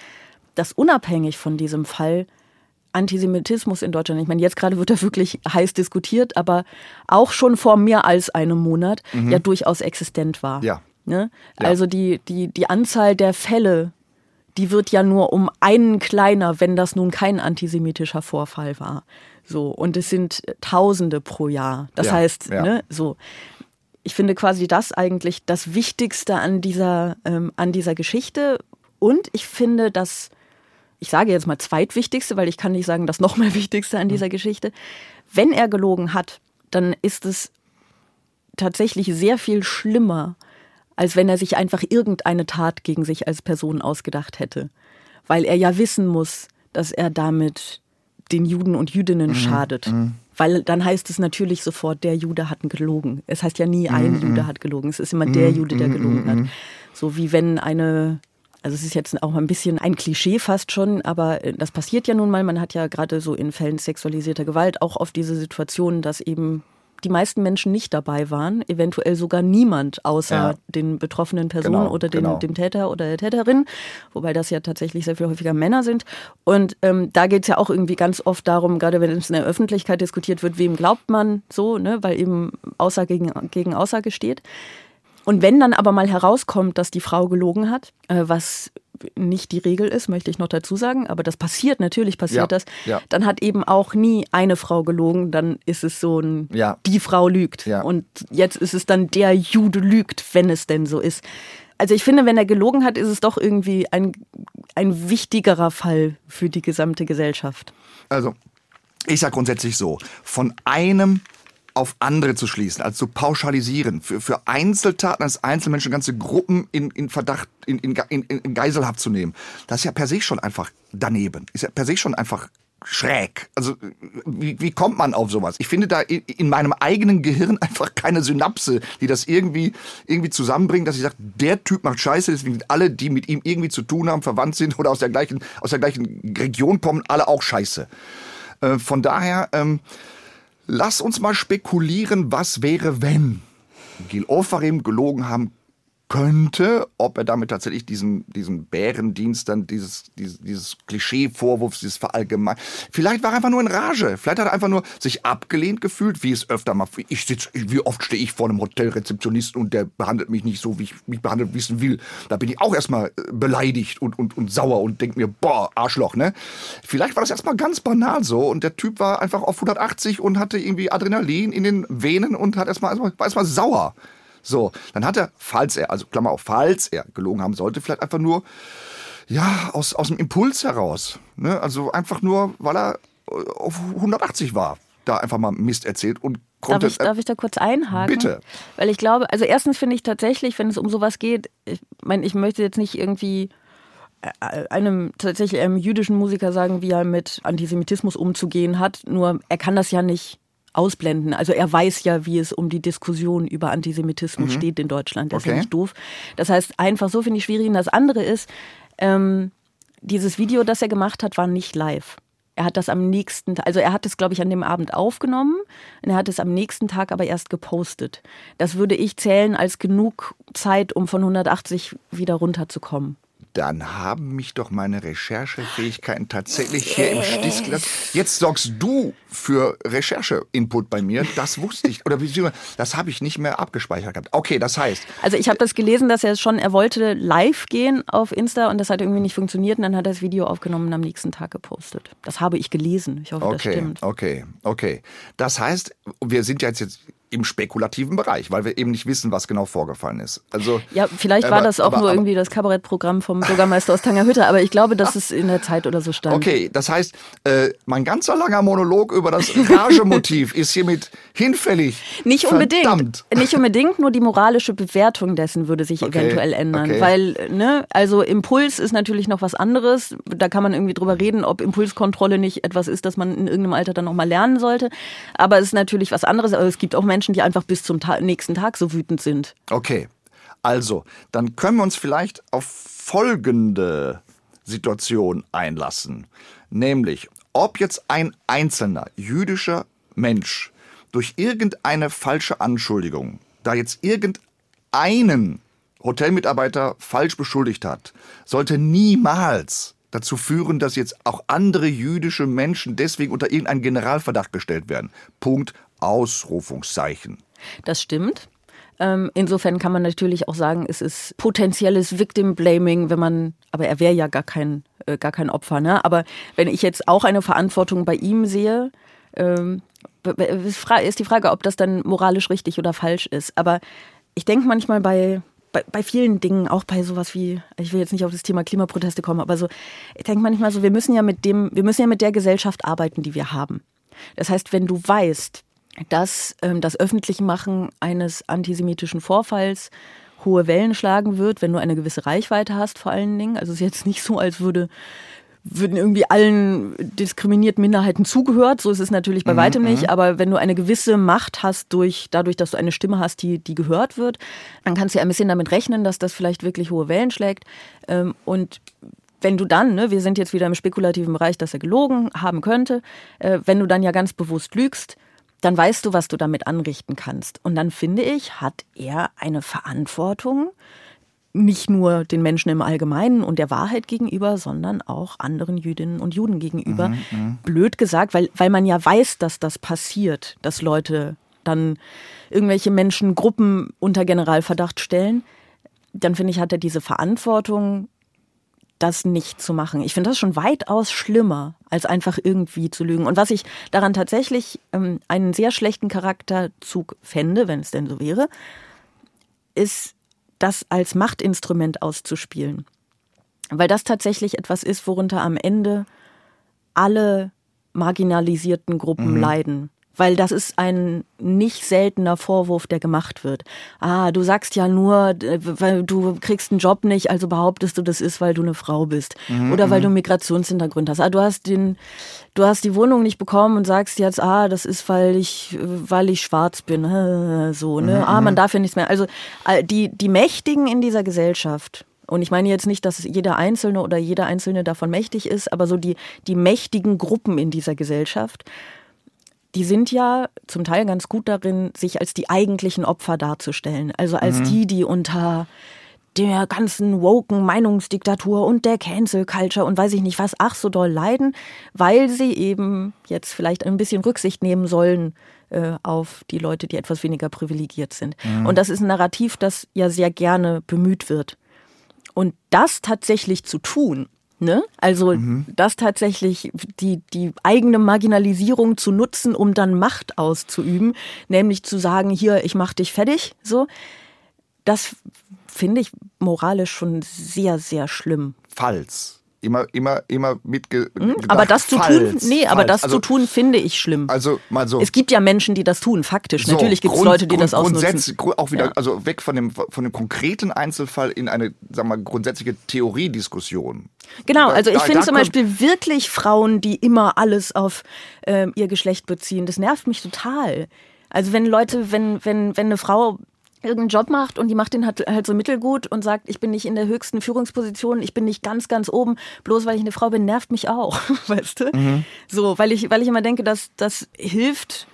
dass unabhängig von diesem Fall Antisemitismus in Deutschland, ich meine, jetzt gerade wird er wirklich heiß diskutiert, aber auch schon vor mehr als einem Monat ja durchaus existent war. Mhm. Ja. Ne? Ja. Also die, die, die Anzahl der Fälle, die wird ja nur um einen kleiner, wenn das nun kein antisemitischer Vorfall war. So, und es sind Tausende pro Jahr. Das Ja, heißt, ja. ne, so. Ich finde quasi das eigentlich das Wichtigste an dieser, ähm, an dieser Geschichte. Und ich finde das, ich sage jetzt mal zweitwichtigste, weil ich kann nicht sagen, das noch mal wichtigste an dieser Geschichte. Wenn er gelogen hat, dann ist es tatsächlich sehr viel schlimmer, als wenn er sich einfach irgendeine Tat gegen sich als Person ausgedacht hätte. Weil er ja wissen muss, dass er damit den Juden und Jüdinnen schadet. Weil dann heißt es natürlich sofort, der Jude hat gelogen. Es heißt ja nie, ein Jude hat gelogen. Es ist immer der Jude, der gelogen hat. So wie wenn eine, also es ist jetzt auch ein bisschen ein Klischee fast schon, aber äh, das passiert ja nun mal. Man hat ja gerade so in Fällen sexualisierter Gewalt auch oft diese Situation, dass eben die meisten Menschen nicht dabei waren, eventuell sogar niemand außer Ja. den betroffenen Personen Genau, oder den, genau. dem Täter oder der Täterin, wobei das ja tatsächlich sehr viel häufiger Männer sind. Und ähm, da geht es ja auch irgendwie ganz oft darum, gerade wenn es in der Öffentlichkeit diskutiert wird, wem glaubt man so, ne, weil eben Aussage gegen, gegen Aussage steht. Und wenn dann aber mal herauskommt, dass die Frau gelogen hat, äh, was nicht die Regel ist, möchte ich noch dazu sagen, aber das passiert, natürlich passiert Ja, das, ja. dann hat eben auch nie eine Frau gelogen, dann ist es so ein, Ja. die Frau lügt. Und jetzt ist es dann der Jude lügt, wenn es denn so ist. Also ich finde, wenn er gelogen hat, ist es doch irgendwie ein, ein wichtigerer Fall für die gesamte Gesellschaft. Also, ich sage grundsätzlich so, von einem auf andere zu schließen, also zu pauschalisieren, für, für Einzeltaten als Einzelmenschen ganze Gruppen in, in Verdacht, in, in, in, in Geiselhaft zu nehmen, das ist ja per se schon einfach daneben. Ist ja per se schon einfach schräg. Also wie, wie kommt man auf sowas? Ich finde da in, in meinem eigenen Gehirn (laughs) einfach keine Synapse, die das irgendwie irgendwie zusammenbringt, dass ich sage, der Typ macht Scheiße, deswegen sind alle, die mit ihm irgendwie zu tun haben, verwandt sind oder aus der gleichen aus der gleichen Region kommen, alle auch Scheiße. Äh, von daher ähm, lass uns mal spekulieren, was wäre, wenn Gil Ofarim gelogen haben könnte, ob er damit tatsächlich diesen, diesen Bärendienst, dann dieses, dieses, dieses Klischee-Vorwurfs, dieses Verallgemein. Vielleicht war er einfach nur in Rage. Vielleicht hat er einfach nur sich abgelehnt gefühlt, wie es öfter mal. Ich sitz, wie oft stehe ich vor einem Hotelrezeptionisten und der behandelt mich nicht so, wie ich mich behandelt wissen will. Da bin ich auch erstmal äh, beleidigt und, und, und sauer und denke mir, boah, Arschloch, ne? Vielleicht war das erstmal ganz banal so und der Typ war einfach auf 180 und hatte irgendwie Adrenalin in den Venen und hat erstmal, war erstmal sauer. So, dann hat er, falls er, also Klammer auf, falls er gelogen haben sollte, vielleicht einfach nur, ja, aus, aus dem Impuls heraus. Ne? Also einfach nur, weil er äh, auf 180 war, da einfach mal Mist erzählt und konnte. Darf ich, darf ich da kurz einhaken? Bitte. Weil ich glaube, also erstens finde ich tatsächlich, wenn es um sowas geht, ich meine, ich möchte jetzt nicht irgendwie äh, einem tatsächlich einem jüdischen Musiker sagen, wie er mit Antisemitismus umzugehen hat. Nur er kann das ja nicht ausblenden. Also er weiß ja, wie es um die Diskussion über Antisemitismus mhm. steht in Deutschland. Das okay. ist ja nicht doof. Das heißt, einfach so finde ich schwierig. Und das andere ist, ähm, dieses Video, das er gemacht hat, war nicht live. Er hat das am nächsten, also er hat es, glaube ich, an dem Abend aufgenommen und er hat es am nächsten Tag aber erst gepostet. Das würde ich zählen als genug Zeit, um von 180 wieder runterzukommen dann haben mich doch meine Recherchefähigkeiten tatsächlich hier im Stich gelassen. Jetzt sorgst du für Recherche-Input bei mir. Das wusste ich. Oder das habe ich nicht mehr abgespeichert gehabt. Okay, das heißt. Also ich habe das gelesen, dass er schon, er wollte live gehen auf Insta und das hat irgendwie nicht funktioniert und dann hat er das Video aufgenommen und am nächsten Tag gepostet. Das habe ich gelesen. Ich hoffe, okay, das stimmt. Okay, okay. Das heißt, wir sind ja jetzt im spekulativen Bereich, weil wir eben nicht wissen, was genau vorgefallen ist. Also ja, vielleicht war das auch aber, nur aber, irgendwie das Kabarettprogramm vom Bürgermeister aus Tangerhütte, aber ich glaube, dass es in der Zeit oder so stand. Okay, das heißt, äh, mein ganzer langer Monolog über das Ragemotiv (laughs) ist hiermit hinfällig. Nicht unbedingt. Verdammt. Nicht unbedingt, nur die moralische Bewertung dessen würde sich okay, eventuell ändern, okay. weil ne, also Impuls ist natürlich noch was anderes. Da kann man irgendwie drüber reden, ob Impulskontrolle nicht etwas ist, das man in irgendeinem Alter dann noch mal lernen sollte. Aber es ist natürlich was anderes. Aber es gibt auch Menschen Menschen, die einfach bis zum Ta nächsten Tag so wütend sind. Okay, also, dann können wir uns vielleicht auf folgende Situation einlassen. Nämlich, ob jetzt ein einzelner jüdischer Mensch durch irgendeine falsche Anschuldigung, da jetzt irgendeinen Hotelmitarbeiter falsch beschuldigt hat, sollte niemals dazu führen, dass jetzt auch andere jüdische Menschen deswegen unter irgendeinen Generalverdacht gestellt werden. Punkt Ausrufungszeichen. Das stimmt. Ähm, insofern kann man natürlich auch sagen, es ist potenzielles Victim Blaming, wenn man, aber er wäre ja gar kein, äh, gar kein Opfer, ne? Aber wenn ich jetzt auch eine Verantwortung bei ihm sehe, ähm, ist die Frage, ob das dann moralisch richtig oder falsch ist. Aber ich denke manchmal bei, bei, bei, vielen Dingen, auch bei sowas wie, ich will jetzt nicht auf das Thema Klimaproteste kommen, aber so, ich denke manchmal so, wir müssen ja mit dem, wir müssen ja mit der Gesellschaft arbeiten, die wir haben. Das heißt, wenn du weißt, dass ähm, das Öffentlichmachen eines antisemitischen Vorfalls hohe Wellen schlagen wird, wenn du eine gewisse Reichweite hast, vor allen Dingen. Also es ist jetzt nicht so, als würde würden irgendwie allen diskriminierten Minderheiten zugehört. So ist es natürlich bei mhm, weitem nicht. Mhm. Aber wenn du eine gewisse Macht hast, durch, dadurch, dass du eine Stimme hast, die, die gehört wird, dann kannst du ja ein bisschen damit rechnen, dass das vielleicht wirklich hohe Wellen schlägt. Ähm, und wenn du dann, ne, wir sind jetzt wieder im spekulativen Bereich, dass er gelogen haben könnte, äh, wenn du dann ja ganz bewusst lügst, dann weißt du, was du damit anrichten kannst. Und dann finde ich, hat er eine Verantwortung, nicht nur den Menschen im Allgemeinen und der Wahrheit gegenüber, sondern auch anderen Jüdinnen und Juden gegenüber. Mhm, mhm, Blöd gesagt, weil, weil man ja weiß, dass das passiert, dass Leute dann irgendwelche Menschengruppen unter Generalverdacht stellen. Dann finde ich, hat er diese Verantwortung, das nicht zu machen. Ich finde das schon weitaus schlimmer, als einfach irgendwie zu lügen. Und was ich daran tatsächlich ähm, einen sehr schlechten Charakterzug fände, wenn es denn so wäre, ist, das als Machtinstrument auszuspielen. Weil das tatsächlich etwas ist, worunter am Ende alle marginalisierten Gruppen mhm. leiden weil das ist ein nicht seltener Vorwurf, der gemacht wird. Ah, du sagst ja nur, weil du kriegst einen Job nicht, also behauptest du, das ist, weil du eine Frau bist mhm, oder weil du einen mhm. Migrationshintergrund hast. Ah, du hast den, du hast die Wohnung nicht bekommen und sagst jetzt, ah, das ist, weil ich, weil ich schwarz bin, so, ne? Mhm, ah, man mhm. darf ja nichts mehr. Also die die Mächtigen in dieser Gesellschaft und ich meine jetzt nicht, dass jeder Einzelne oder jeder Einzelne davon mächtig ist, aber so die, die mächtigen Gruppen in dieser Gesellschaft die sind ja zum Teil ganz gut darin, sich als die eigentlichen Opfer darzustellen. Also als mhm. die, die unter der ganzen woken Meinungsdiktatur und der Cancel Culture und weiß ich nicht was, ach so doll leiden, weil sie eben jetzt vielleicht ein bisschen Rücksicht nehmen sollen äh, auf die Leute, die etwas weniger privilegiert sind. Mhm. Und das ist ein Narrativ, das ja sehr gerne bemüht wird. Und das tatsächlich zu tun, Ne? Also mhm. das tatsächlich die, die eigene Marginalisierung zu nutzen, um dann Macht auszuüben, nämlich zu sagen, hier, ich mach dich fertig, so, das finde ich moralisch schon sehr, sehr schlimm. Falls immer, immer, immer mitge. Hm, aber das zu tun, nee, aber das also, zu tun finde ich schlimm. Also mal so. Es gibt ja Menschen, die das tun, faktisch. So, Natürlich gibt es Leute, die Grund, das ausnutzen. Auch wieder, ja. also weg von dem, von dem konkreten Einzelfall in eine, sagen wir mal, grundsätzliche Theoriediskussion. Genau, also ich finde zum Beispiel wirklich Frauen, die immer alles auf äh, ihr Geschlecht beziehen, das nervt mich total. Also wenn Leute, wenn, wenn, wenn eine Frau irgendeinen Job macht und die macht den halt, halt so mittelgut und sagt, ich bin nicht in der höchsten Führungsposition, ich bin nicht ganz, ganz oben, bloß weil ich eine Frau bin, nervt mich auch, (laughs) weißt du? Mhm. So, weil ich, weil ich immer denke, dass das hilft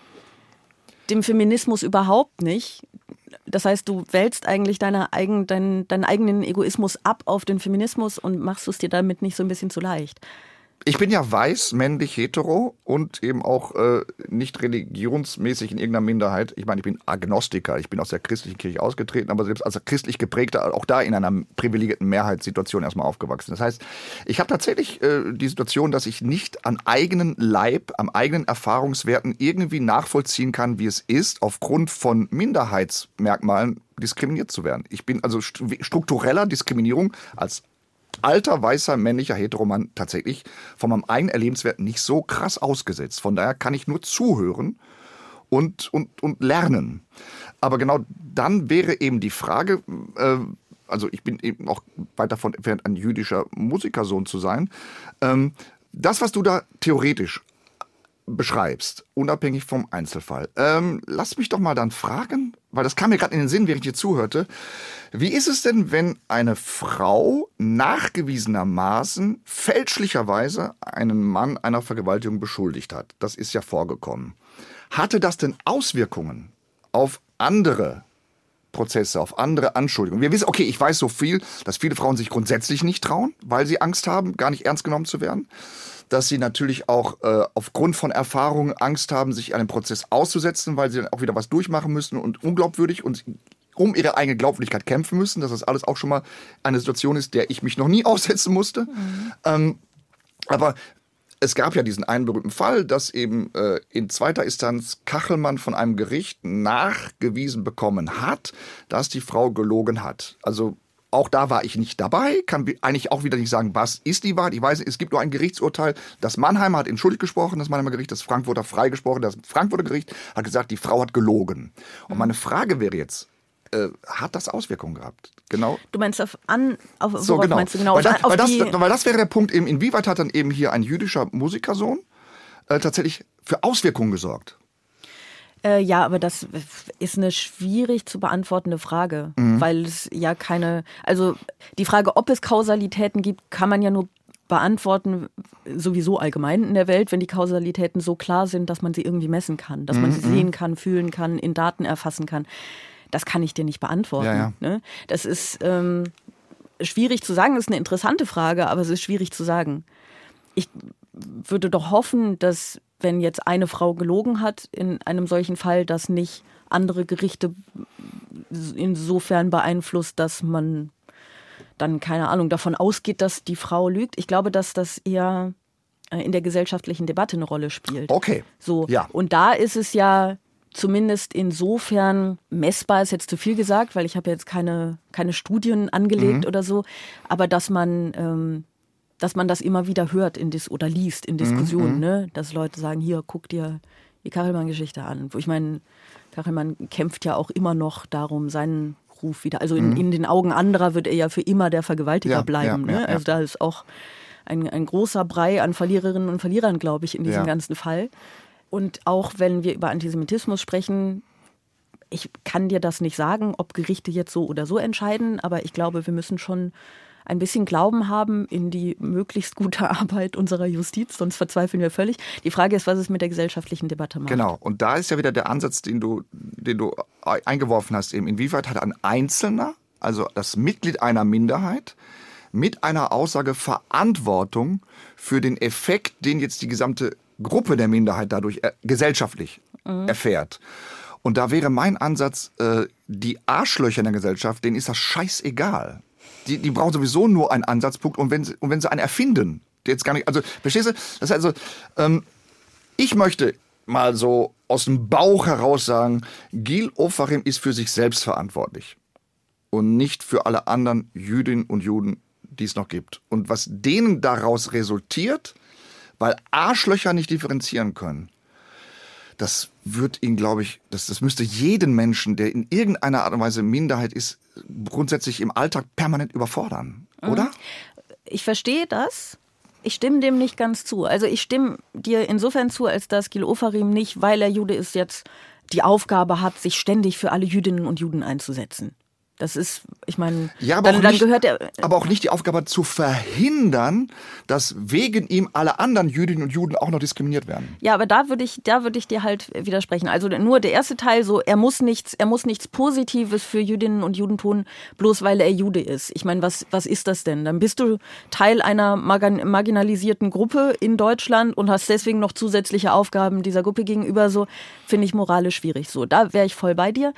dem Feminismus überhaupt nicht. Das heißt, du wälzt eigentlich deine eigen, deinen, deinen eigenen Egoismus ab auf den Feminismus und machst es dir damit nicht so ein bisschen zu leicht ich bin ja weiß, männlich, hetero und eben auch äh, nicht religionsmäßig in irgendeiner Minderheit. Ich meine, ich bin Agnostiker, ich bin aus der christlichen Kirche ausgetreten, aber selbst als christlich geprägter, auch da in einer privilegierten Mehrheitssituation erstmal aufgewachsen. Das heißt, ich habe tatsächlich äh, die Situation, dass ich nicht an eigenen Leib, am eigenen Erfahrungswerten irgendwie nachvollziehen kann, wie es ist, aufgrund von Minderheitsmerkmalen diskriminiert zu werden. Ich bin also struktureller Diskriminierung als alter, weißer, männlicher Heteromann tatsächlich von meinem eigenen Erlebenswert nicht so krass ausgesetzt. Von daher kann ich nur zuhören und, und, und lernen. Aber genau dann wäre eben die Frage, äh, also ich bin eben auch weit davon entfernt, ein jüdischer Musikersohn zu sein. Ähm, das, was du da theoretisch beschreibst, unabhängig vom Einzelfall. Ähm, lass mich doch mal dann fragen, weil das kam mir gerade in den Sinn, während ich dir zuhörte. Wie ist es denn, wenn eine Frau nachgewiesenermaßen fälschlicherweise einen Mann einer Vergewaltigung beschuldigt hat? Das ist ja vorgekommen. Hatte das denn Auswirkungen auf andere Prozesse, auf andere Anschuldigungen? Wir wissen, okay, ich weiß so viel, dass viele Frauen sich grundsätzlich nicht trauen, weil sie Angst haben, gar nicht ernst genommen zu werden dass sie natürlich auch äh, aufgrund von Erfahrungen Angst haben, sich einem Prozess auszusetzen, weil sie dann auch wieder was durchmachen müssen und unglaubwürdig und um ihre eigene Glaubwürdigkeit kämpfen müssen, dass das alles auch schon mal eine Situation ist, der ich mich noch nie (laughs) aussetzen musste. Mhm. Ähm, aber es gab ja diesen einen berühmten Fall, dass eben äh, in zweiter Instanz Kachelmann von einem Gericht nachgewiesen bekommen hat, dass die Frau gelogen hat. Also auch da war ich nicht dabei, kann eigentlich auch wieder nicht sagen, was ist die Wahrheit. Ich weiß, es gibt nur ein Gerichtsurteil. Das Mannheimer hat in Schuld gesprochen, das Mannheimer Gericht, das Frankfurter freigesprochen, das Frankfurter Gericht hat gesagt, die Frau hat gelogen. Und meine Frage wäre jetzt, äh, hat das Auswirkungen gehabt? Genau. Du meinst auf an, auf so, genau. meinst du genau? Weil das, weil, das, weil das, wäre der Punkt, eben, inwieweit hat dann eben hier ein jüdischer Musikersohn äh, tatsächlich für Auswirkungen gesorgt? Äh, ja, aber das ist eine schwierig zu beantwortende Frage, mhm. weil es ja keine, also die Frage, ob es Kausalitäten gibt, kann man ja nur beantworten, sowieso allgemein in der Welt, wenn die Kausalitäten so klar sind, dass man sie irgendwie messen kann, dass man sie mhm. sehen kann, fühlen kann, in Daten erfassen kann. Das kann ich dir nicht beantworten. Ja, ja. Ne? Das ist ähm, schwierig zu sagen, das ist eine interessante Frage, aber es ist schwierig zu sagen. Ich würde doch hoffen, dass wenn jetzt eine Frau gelogen hat in einem solchen Fall, das nicht andere Gerichte insofern beeinflusst, dass man dann, keine Ahnung, davon ausgeht, dass die Frau lügt. Ich glaube, dass das eher äh, in der gesellschaftlichen Debatte eine Rolle spielt. Okay. So. Ja. Und da ist es ja zumindest insofern messbar, ist jetzt zu viel gesagt, weil ich habe jetzt keine, keine Studien angelegt mhm. oder so, aber dass man ähm, dass man das immer wieder hört in Dis oder liest in Diskussionen, mhm. ne? dass Leute sagen, hier, guck dir die Kachelmann-Geschichte an. Wo ich meine, Kachelmann kämpft ja auch immer noch darum, seinen Ruf wieder. Also in, mhm. in den Augen anderer wird er ja für immer der Vergewaltiger ja, bleiben. Ja, ne? Ja, also da ist auch ein, ein großer Brei an Verliererinnen und Verlierern, glaube ich, in diesem ganzen Fall. Und auch wenn wir über Antisemitismus sprechen, ich kann dir das nicht sagen, ob Gerichte jetzt so oder so entscheiden, aber ich glaube, wir müssen schon ein bisschen Glauben haben in die möglichst gute (laughs) Arbeit unserer Justiz, sonst verzweifeln wir völlig. Die Frage ist, was es mit der gesellschaftlichen Debatte macht. Genau, und da ist ja wieder der Ansatz, den du, den du eingeworfen hast, eben, inwieweit hat ein Einzelner also das Mitglied einer Minderheit, mit einer Aussage Verantwortung für den Effekt, den jetzt die gesamte Gruppe der Minderheit dadurch äh, gesellschaftlich mhm. erfährt. Und da wäre mein Ansatz, äh, die Arschlöcher in der Gesellschaft, denen ist das scheißegal. Die, die brauchen sowieso nur einen Ansatzpunkt und wenn sie, und wenn sie einen erfinden, der jetzt gar nicht, also, verstehst du? Das heißt also, ähm, ich möchte mal so aus dem Bauch heraus sagen, Gil Ofarim ist für sich selbst verantwortlich und nicht für alle anderen Jüdinnen und Juden, die es noch gibt. Und was denen daraus resultiert, weil Arschlöcher nicht differenzieren können, das wird ihn, glaube ich, das, das müsste jeden Menschen, der in irgendeiner Art und Weise Minderheit ist, grundsätzlich im Alltag permanent überfordern, mhm. oder? Ich verstehe das. Ich stimme dem nicht ganz zu. Also ich stimme dir insofern zu, als dass Gil Ofarim nicht, weil er Jude ist, jetzt die Aufgabe hat, sich ständig für alle Jüdinnen und Juden einzusetzen. Das ist, ich meine, ja, dann, dann gehört er. Aber auch nicht die Aufgabe zu verhindern, dass wegen ihm alle anderen Jüdinnen und Juden auch noch diskriminiert werden. Ja, aber da würde ich, da würde ich dir halt widersprechen. Also nur der erste Teil, so er muss nichts, er muss nichts Positives für Jüdinnen und Juden tun, bloß weil er Jude ist. Ich meine, was, was ist das denn? Dann bist du Teil einer marginalisierten Gruppe in Deutschland und hast deswegen noch zusätzliche Aufgaben dieser Gruppe gegenüber. So finde ich moralisch schwierig. So, da wäre ich voll bei dir.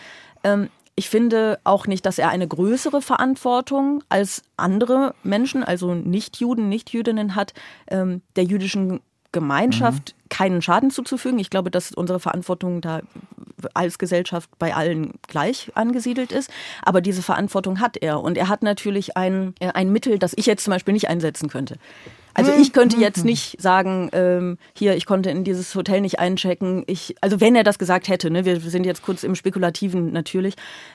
Ähm, ich finde auch nicht, dass er eine größere Verantwortung als andere Menschen, also Nicht-Juden, Nicht-Jüdinnen hat, ähm, der jüdischen Gemeinschaft mhm. keinen Schaden zuzufügen. Ich glaube, dass unsere Verantwortung da als Gesellschaft bei allen gleich angesiedelt ist. Aber diese Verantwortung hat er. Und er hat natürlich ein, äh, ein Mittel, das ich jetzt zum Beispiel nicht einsetzen könnte. Also ich könnte mhm. jetzt nicht sagen, ähm, hier, ich konnte in dieses Hotel nicht einchecken. Ich, also wenn er das gesagt hätte, ne, wir sind jetzt kurz im Spekulativen natürlich.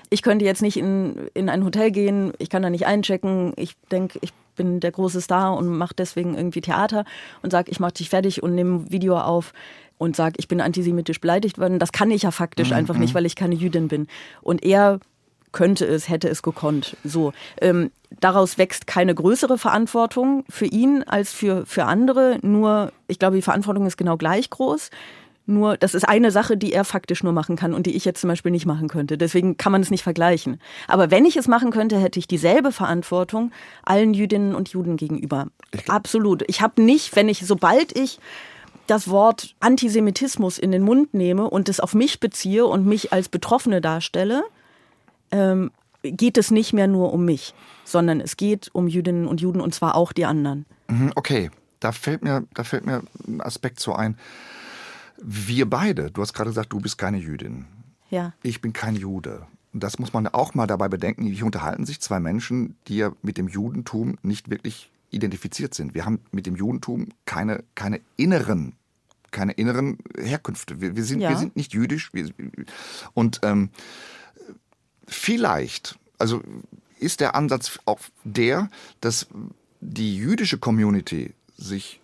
Ich könnte jetzt nicht in, in ein Hotel gehen, ich kann da nicht einchecken. Ich denke, ich bin der große Star und mache deswegen irgendwie Theater und sage, ich mache dich fertig und nehme Video auf und sage, ich bin antisemitisch beleidigt worden. Das kann ich ja faktisch mhm. einfach nicht, mhm. weil ich keine Jüdin bin. Und er könnte es, hätte es gekonnt. So. Ähm, daraus wächst keine größere Verantwortung für ihn als für, für andere. Nur, ich glaube, die Verantwortung ist genau gleich groß. Nur, das ist eine Sache, die er faktisch nur machen kann und die ich jetzt zum Beispiel nicht machen könnte. Deswegen kann man es nicht vergleichen. Aber wenn ich es machen könnte, hätte ich dieselbe Verantwortung allen Jüdinnen und Juden gegenüber. Absolut. Ich habe nicht, wenn ich, sobald ich das Wort Antisemitismus in den Mund nehme und es auf mich beziehe und mich als Betroffene darstelle, ähm, geht es nicht mehr nur um mich, sondern es geht um Jüdinnen und Juden und zwar auch die anderen. Mhm, okay, da fällt mir, da fällt mir ein Aspekt so ein. Wir beide, du hast gerade gesagt, du bist keine Jüdin. Ja. Ich bin kein Jude. Das muss man auch mal dabei bedenken. Hier unterhalten sich zwei Menschen, die ja mit dem Judentum nicht wirklich identifiziert sind. Wir haben mit dem Judentum keine, keine inneren keine inneren Herkünfte. Wir, wir sind, ja. wir sind nicht jüdisch. Wir, und ähm, Vielleicht, also ist der Ansatz auch der, dass die jüdische Community sich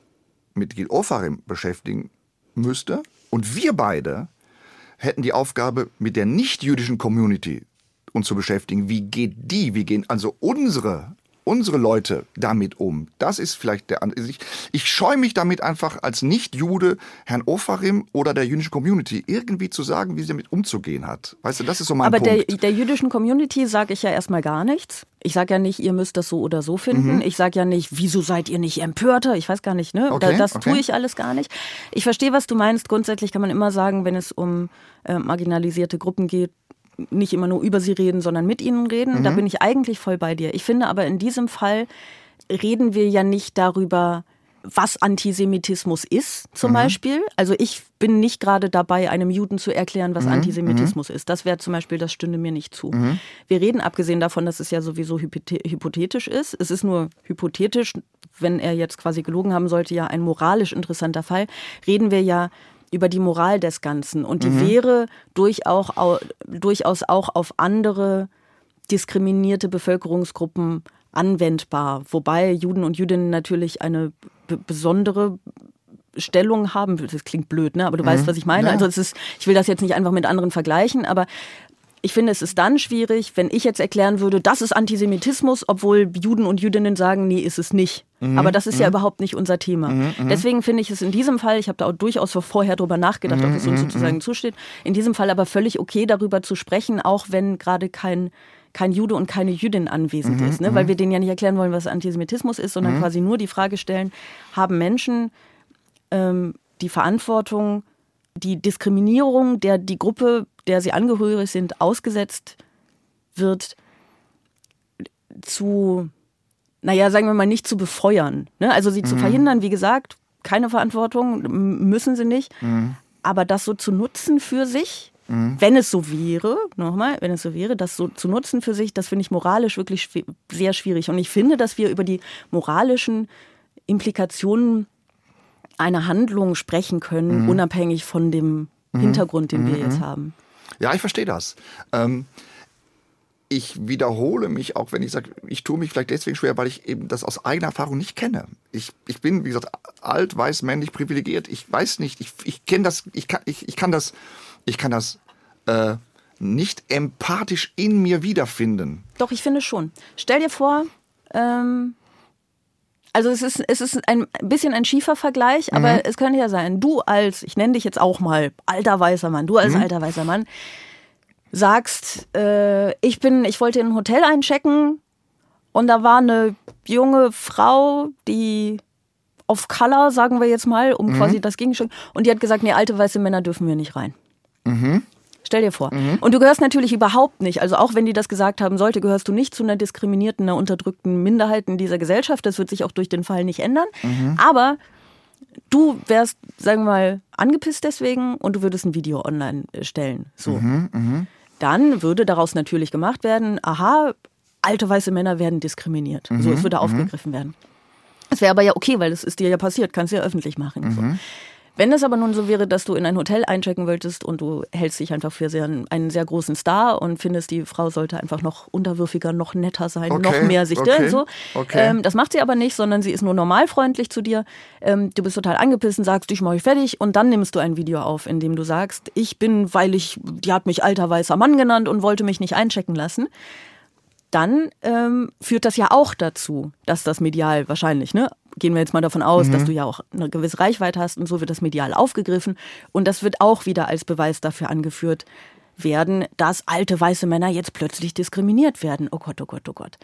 mit Gil Ofarim beschäftigen müsste und wir beide hätten die Aufgabe, mit der nicht-jüdischen Community uns zu beschäftigen. Wie geht die? Wie gehen also unsere unsere Leute damit um? Das ist vielleicht der. Ich, ich scheue mich damit einfach als Nicht-Jude Herrn Ofarim oder der jüdischen Community irgendwie zu sagen, wie sie damit umzugehen hat. Weißt du, das ist so mein Aber Punkt. Aber der, der jüdischen Community sage ich ja erstmal gar nichts. Ich sage ja nicht, ihr müsst das so oder so finden. Mhm. Ich sage ja nicht, wieso seid ihr nicht empörter? Ich weiß gar nicht, ne? Okay, das okay. tue ich alles gar nicht. Ich verstehe, was du meinst. Grundsätzlich kann man immer sagen, wenn es um äh, marginalisierte Gruppen geht, nicht immer nur über sie reden, sondern mit ihnen reden. Mhm. Da bin ich eigentlich voll bei dir. Ich finde aber in diesem Fall reden wir ja nicht darüber, was Antisemitismus ist, zum mhm. Beispiel. Also ich bin nicht gerade dabei, einem Juden zu erklären, was mhm. Antisemitismus mhm. ist. Das wäre zum Beispiel, das stünde mir nicht zu. Mhm. Wir reden abgesehen davon, dass es ja sowieso hypothetisch ist. Es ist nur hypothetisch, wenn er jetzt quasi gelogen haben sollte, ja ein moralisch interessanter Fall. Reden wir ja über die Moral des Ganzen. Und die mhm. wäre durchaus, durchaus auch auf andere diskriminierte Bevölkerungsgruppen anwendbar. Wobei Juden und Jüdinnen natürlich eine besondere Stellung haben. Das klingt blöd, ne? Aber du mhm. weißt, was ich meine. Ja. Also es ist, ich will das jetzt nicht einfach mit anderen vergleichen, aber ich finde, es ist dann schwierig, wenn ich jetzt erklären würde, das ist Antisemitismus, obwohl Juden und Jüdinnen sagen, nee, ist es nicht. Mhm. Aber das ist mhm. ja überhaupt nicht unser Thema. Mhm. mhm. Deswegen finde ich es in diesem Fall, ich habe da auch durchaus vorher drüber nachgedacht, ob es uns mhm, sozusagen mhm. zusteht, in diesem Fall aber völlig okay, darüber zu sprechen, auch wenn gerade kein kein Jude und keine Jüdin anwesend ist, ne? weil wir denen ja nicht erklären wollen, was Antisemitismus ist, sondern quasi nur die Frage stellen, haben Menschen ähm, die Verantwortung, die Diskriminierung, der die Gruppe, der sie angehörig sind, ausgesetzt wird, zu, naja, sagen wir mal, nicht zu befeuern. Ne? Also sie zu verhindern, wie gesagt, keine Verantwortung, müssen sie nicht. Aber das so zu nutzen für sich, wenn es so wäre, nochmal, wenn es so wäre, das so zu nutzen für sich, das finde ich moralisch wirklich schwi- sehr schwierig. Und ich finde, dass wir über die moralischen Implikationen einer Handlung sprechen können, unabhängig von dem Hintergrund, den wir jetzt haben. Ja, ich verstehe das. Ähm, ich wiederhole mich auch, wenn ich sage, ich tue mich vielleicht deswegen schwer, weil ich eben das aus eigener Erfahrung nicht kenne. Ich, ich bin, wie gesagt, alt, weiß, männlich, privilegiert. Ich weiß nicht, ich, ich kenne das, ich kann, ich, ich kann das, ich kann das äh, nicht empathisch in mir wiederfinden. Doch, ich finde schon. Stell dir vor, ähm, also es ist, es ist ein bisschen ein schiefer Vergleich, aber es könnte ja sein, du als, ich nenne dich jetzt auch mal alter weißer Mann, du als alter weißer Mann, sagst, äh, ich bin, ich wollte in ein Hotel einchecken und da war eine junge Frau, die auf Color, sagen wir jetzt mal, um quasi das Gegenstück, und die hat gesagt, nee, alte weiße Männer dürfen wir nicht rein. Stell dir vor. Und du gehörst natürlich überhaupt nicht, also auch wenn die das gesagt haben sollte, gehörst du nicht zu einer diskriminierten, einer unterdrückten Minderheit in dieser Gesellschaft. Das wird sich auch durch den Fall nicht ändern. Aber du wärst, sagen wir mal, angepisst deswegen und du würdest ein Video online äh, stellen. So. Dann würde daraus natürlich gemacht werden, aha, alte weiße Männer werden diskriminiert. So, es würde aufgegriffen werden. Es wäre aber ja okay, weil das ist dir ja passiert, kannst du ja öffentlich machen. So. Wenn es aber nun so wäre, dass du in ein Hotel einchecken wolltest und du hältst dich einfach für sehr, einen sehr großen Star und findest, die Frau sollte einfach noch unterwürfiger, noch netter sein, Okay, noch mehr sich okay, so. okay. Ähm, das macht sie aber nicht, sondern sie ist nur normal freundlich zu dir. Ähm, du bist total angepisst und sagst, ich mache ich fertig und dann nimmst du ein Video auf, in dem du sagst, ich bin, weil ich, die hat mich alter weißer Mann genannt und wollte mich nicht einchecken lassen dann ähm, führt das ja auch dazu, dass das medial wahrscheinlich, ne? Gehen wir jetzt mal davon aus, dass du ja auch eine gewisse Reichweite hast und so wird das medial aufgegriffen und das wird auch wieder als Beweis dafür angeführt werden, dass alte weiße Männer jetzt plötzlich diskriminiert werden. Oh Gott, oh Gott, oh Gott.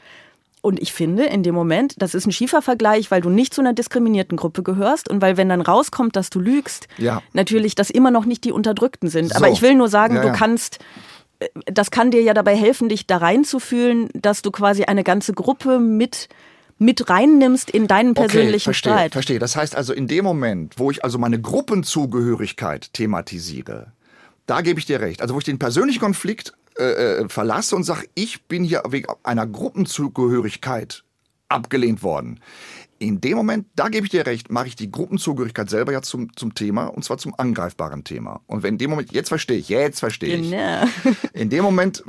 Und ich finde, in dem Moment, das ist ein schiefer Vergleich, weil du nicht zu einer diskriminierten Gruppe gehörst und weil, wenn dann rauskommt, dass du lügst, Ja. natürlich das immer noch nicht die Unterdrückten sind. So. Aber ich will nur sagen, Ja, du ja. kannst das kann dir ja dabei helfen, dich da reinzufühlen, dass du quasi eine ganze Gruppe mit, mit reinnimmst in deinen persönlichen verstehe, Streit. Verstehe. Das heißt also, in dem Moment, wo ich also meine Gruppenzugehörigkeit thematisiere, da gebe ich dir recht. Also wo ich den persönlichen Konflikt äh, äh, verlasse und sage, ich bin hier wegen einer Gruppenzugehörigkeit abgelehnt worden. In dem Moment, da gebe ich dir recht, mache ich die Gruppenzugehörigkeit selber ja zum, zum Thema und zwar zum angreifbaren Thema. Und wenn in dem Moment, jetzt verstehe ich, jetzt verstehe ich. Genau. (laughs) In dem Moment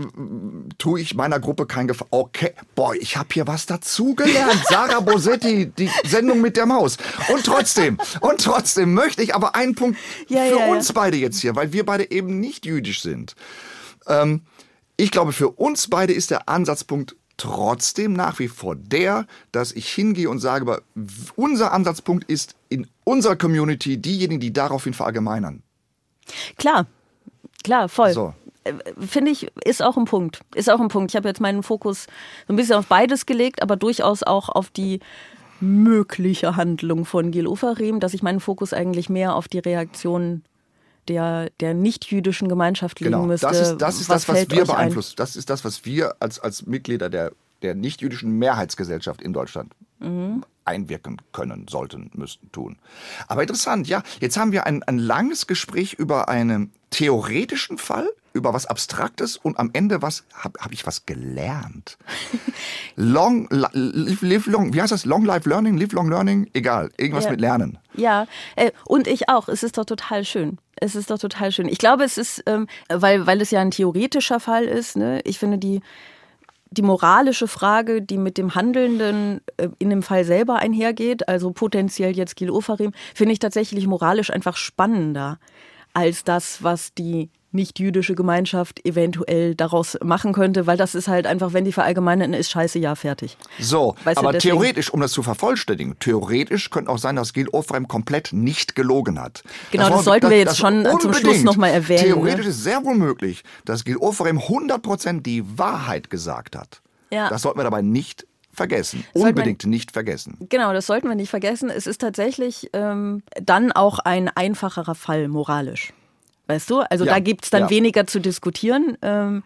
tue ich meiner Gruppe kein Gefallen. Okay, boah, ich habe hier was dazugelernt. (laughs) Sarah Bosetti, die Sendung mit der Maus. Und trotzdem, und trotzdem möchte ich aber einen Punkt Ja, für ja, ja. uns beide jetzt hier, weil wir beide eben nicht jüdisch sind. Ähm, ich glaube, für uns beide ist der Ansatzpunkt trotzdem nach wie vor der, dass ich hingehe und sage, aber unser Ansatzpunkt ist in unserer Community diejenigen, die daraufhin verallgemeinern. Klar, klar, voll. So. Äh, Finde ich, ist auch ein Punkt. Ist auch ein Punkt. Ich habe jetzt meinen Fokus so ein bisschen auf beides gelegt, aber durchaus auch auf die mögliche Handlung von Gil Oferim, dass ich meinen Fokus eigentlich mehr auf die Reaktion der, der nicht-jüdischen Gemeinschaft legen Genau, müsste. das ist das, ist das was wir euch ein? beeinflussen. Das ist das, was wir als, als Mitglieder der, der nicht-jüdischen Mehrheitsgesellschaft in Deutschland Mhm. einwirken können, sollten, müssten, tun. Aber interessant, ja, jetzt haben wir ein, ein langes Gespräch über einen theoretischen Fall, über was Abstraktes und am Ende was habe hab ich was gelernt. (laughs) Long, li- live, live long, wie heißt das? Long Life Learning, Live Long Learning, egal, irgendwas Ja. mit Lernen. Ja, äh, und ich auch. Es ist doch total schön. Es ist doch total schön. Ich glaube, es ist, ähm, weil, weil es ja ein theoretischer Fall ist, ne? ich finde die, die moralische Frage, die mit dem Handelnden äh, in dem Fall selber einhergeht, also potenziell jetzt Gil Ofarim, finde ich tatsächlich moralisch einfach spannender als das, was die nicht-jüdische Gemeinschaft eventuell daraus machen könnte, weil das ist halt einfach, wenn die verallgemeinern, ist scheiße, ja, fertig. So, Weißt aber deswegen- theoretisch, um das zu vervollständigen, theoretisch könnte auch sein, dass Gil Ofrem komplett nicht gelogen hat. Genau, das wollen sollten wir jetzt das schon, äh, zum unbedingt. Schluss noch mal erwähnen, Theoretisch ne? ist sehr wohl möglich, dass Gil Ofrem 100% die Wahrheit gesagt hat. Ja. Das sollten wir dabei nicht vergessen. Sollte man- Unbedingt nicht vergessen. Genau, das sollten wir nicht vergessen. Es ist tatsächlich ähm, dann auch ein einfacherer Fall moralisch. Weißt du? Also Ja, da gibt's dann ja. weniger zu diskutieren. Ähm,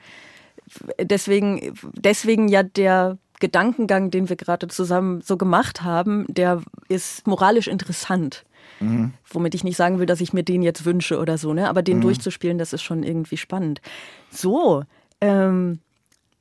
deswegen, deswegen ja der Gedankengang, den wir gerade zusammen so gemacht haben, der ist moralisch interessant. Mhm. Womit ich nicht sagen will, dass ich mir den jetzt wünsche oder so, ne? Aber den durchzuspielen, das ist schon irgendwie spannend. So, ähm,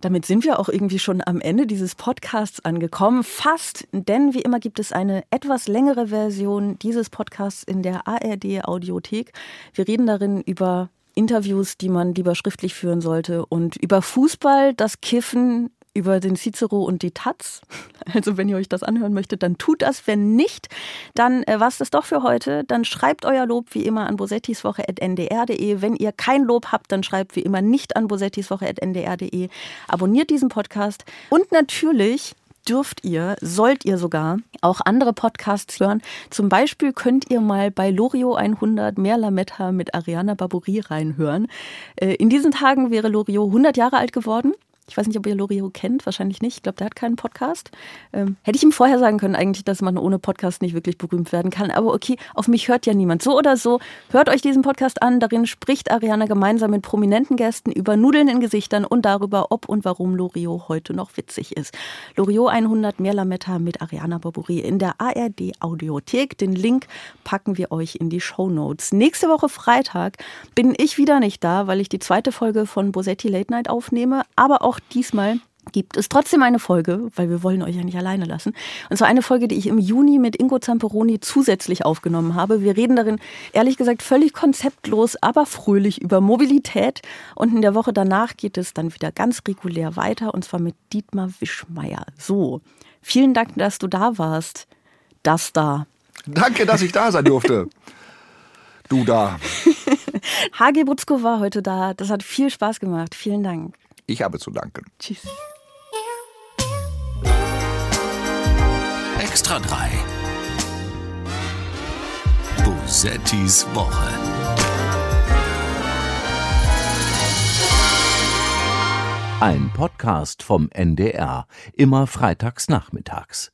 damit sind wir auch irgendwie schon am Ende dieses Podcasts angekommen. Fast, denn wie immer gibt es eine etwas längere Version dieses Podcasts in der ARD Audiothek. Wir reden darin über Interviews, die man lieber schriftlich führen sollte und über Fußball, das Kiffen, über den Cicero und die Taz. (laughs) Also wenn ihr euch das anhören möchtet, dann tut das. Wenn nicht, dann äh, war's das doch für heute. Dann schreibt euer Lob wie immer an bosettiswoche.ndr.de. Wenn ihr kein Lob habt, dann schreibt wie immer nicht an bosettiswoche.ndr.de. Abonniert diesen Podcast und natürlich dürft ihr, sollt ihr sogar auch andere Podcasts hören. Zum Beispiel könnt ihr mal bei Lorio 100 mehr Lametta mit Ariana Barbouri reinhören. Äh, In diesen Tagen wäre Lorio 100 Jahre alt geworden. Ich weiß nicht, ob ihr Lorio kennt, wahrscheinlich nicht. Ich glaube, der hat keinen Podcast. Ähm, hätte ich ihm vorher sagen können, eigentlich, dass man ohne Podcast nicht wirklich berühmt werden kann. Aber okay, auf mich hört ja niemand. So oder so, hört euch diesen Podcast an. Darin spricht Ariana gemeinsam mit prominenten Gästen über Nudeln in Gesichtern und darüber, ob und warum Lorio heute noch witzig ist. Lorio 100 mehr Lametta mit Ariana Barbouri in der ARD Audiothek. Den Link packen wir euch in die Show Notes. Nächste Woche Freitag bin ich wieder nicht da, weil ich die zweite Folge von Bosetti Late Night aufnehme. Aber auch diesmal gibt es trotzdem eine Folge, weil wir wollen euch ja nicht alleine lassen. Und zwar eine Folge, die ich im Juni mit Ingo Zamperoni zusätzlich aufgenommen habe. Wir reden darin, ehrlich gesagt, völlig konzeptlos, aber fröhlich über Mobilität. Und in der Woche danach geht es dann wieder ganz regulär weiter, und zwar mit Dietmar Wischmeier. So, vielen Dank, dass du da warst. Das da. Danke, dass ich da sein durfte. Du da. (laughs) HG Butzko war heute da. Das hat viel Spaß gemacht. Vielen Dank. Ich habe zu danken. Tschüss. Extra 3. Bosettis Woche. Ein Podcast vom NDR, immer freitags nachmittags.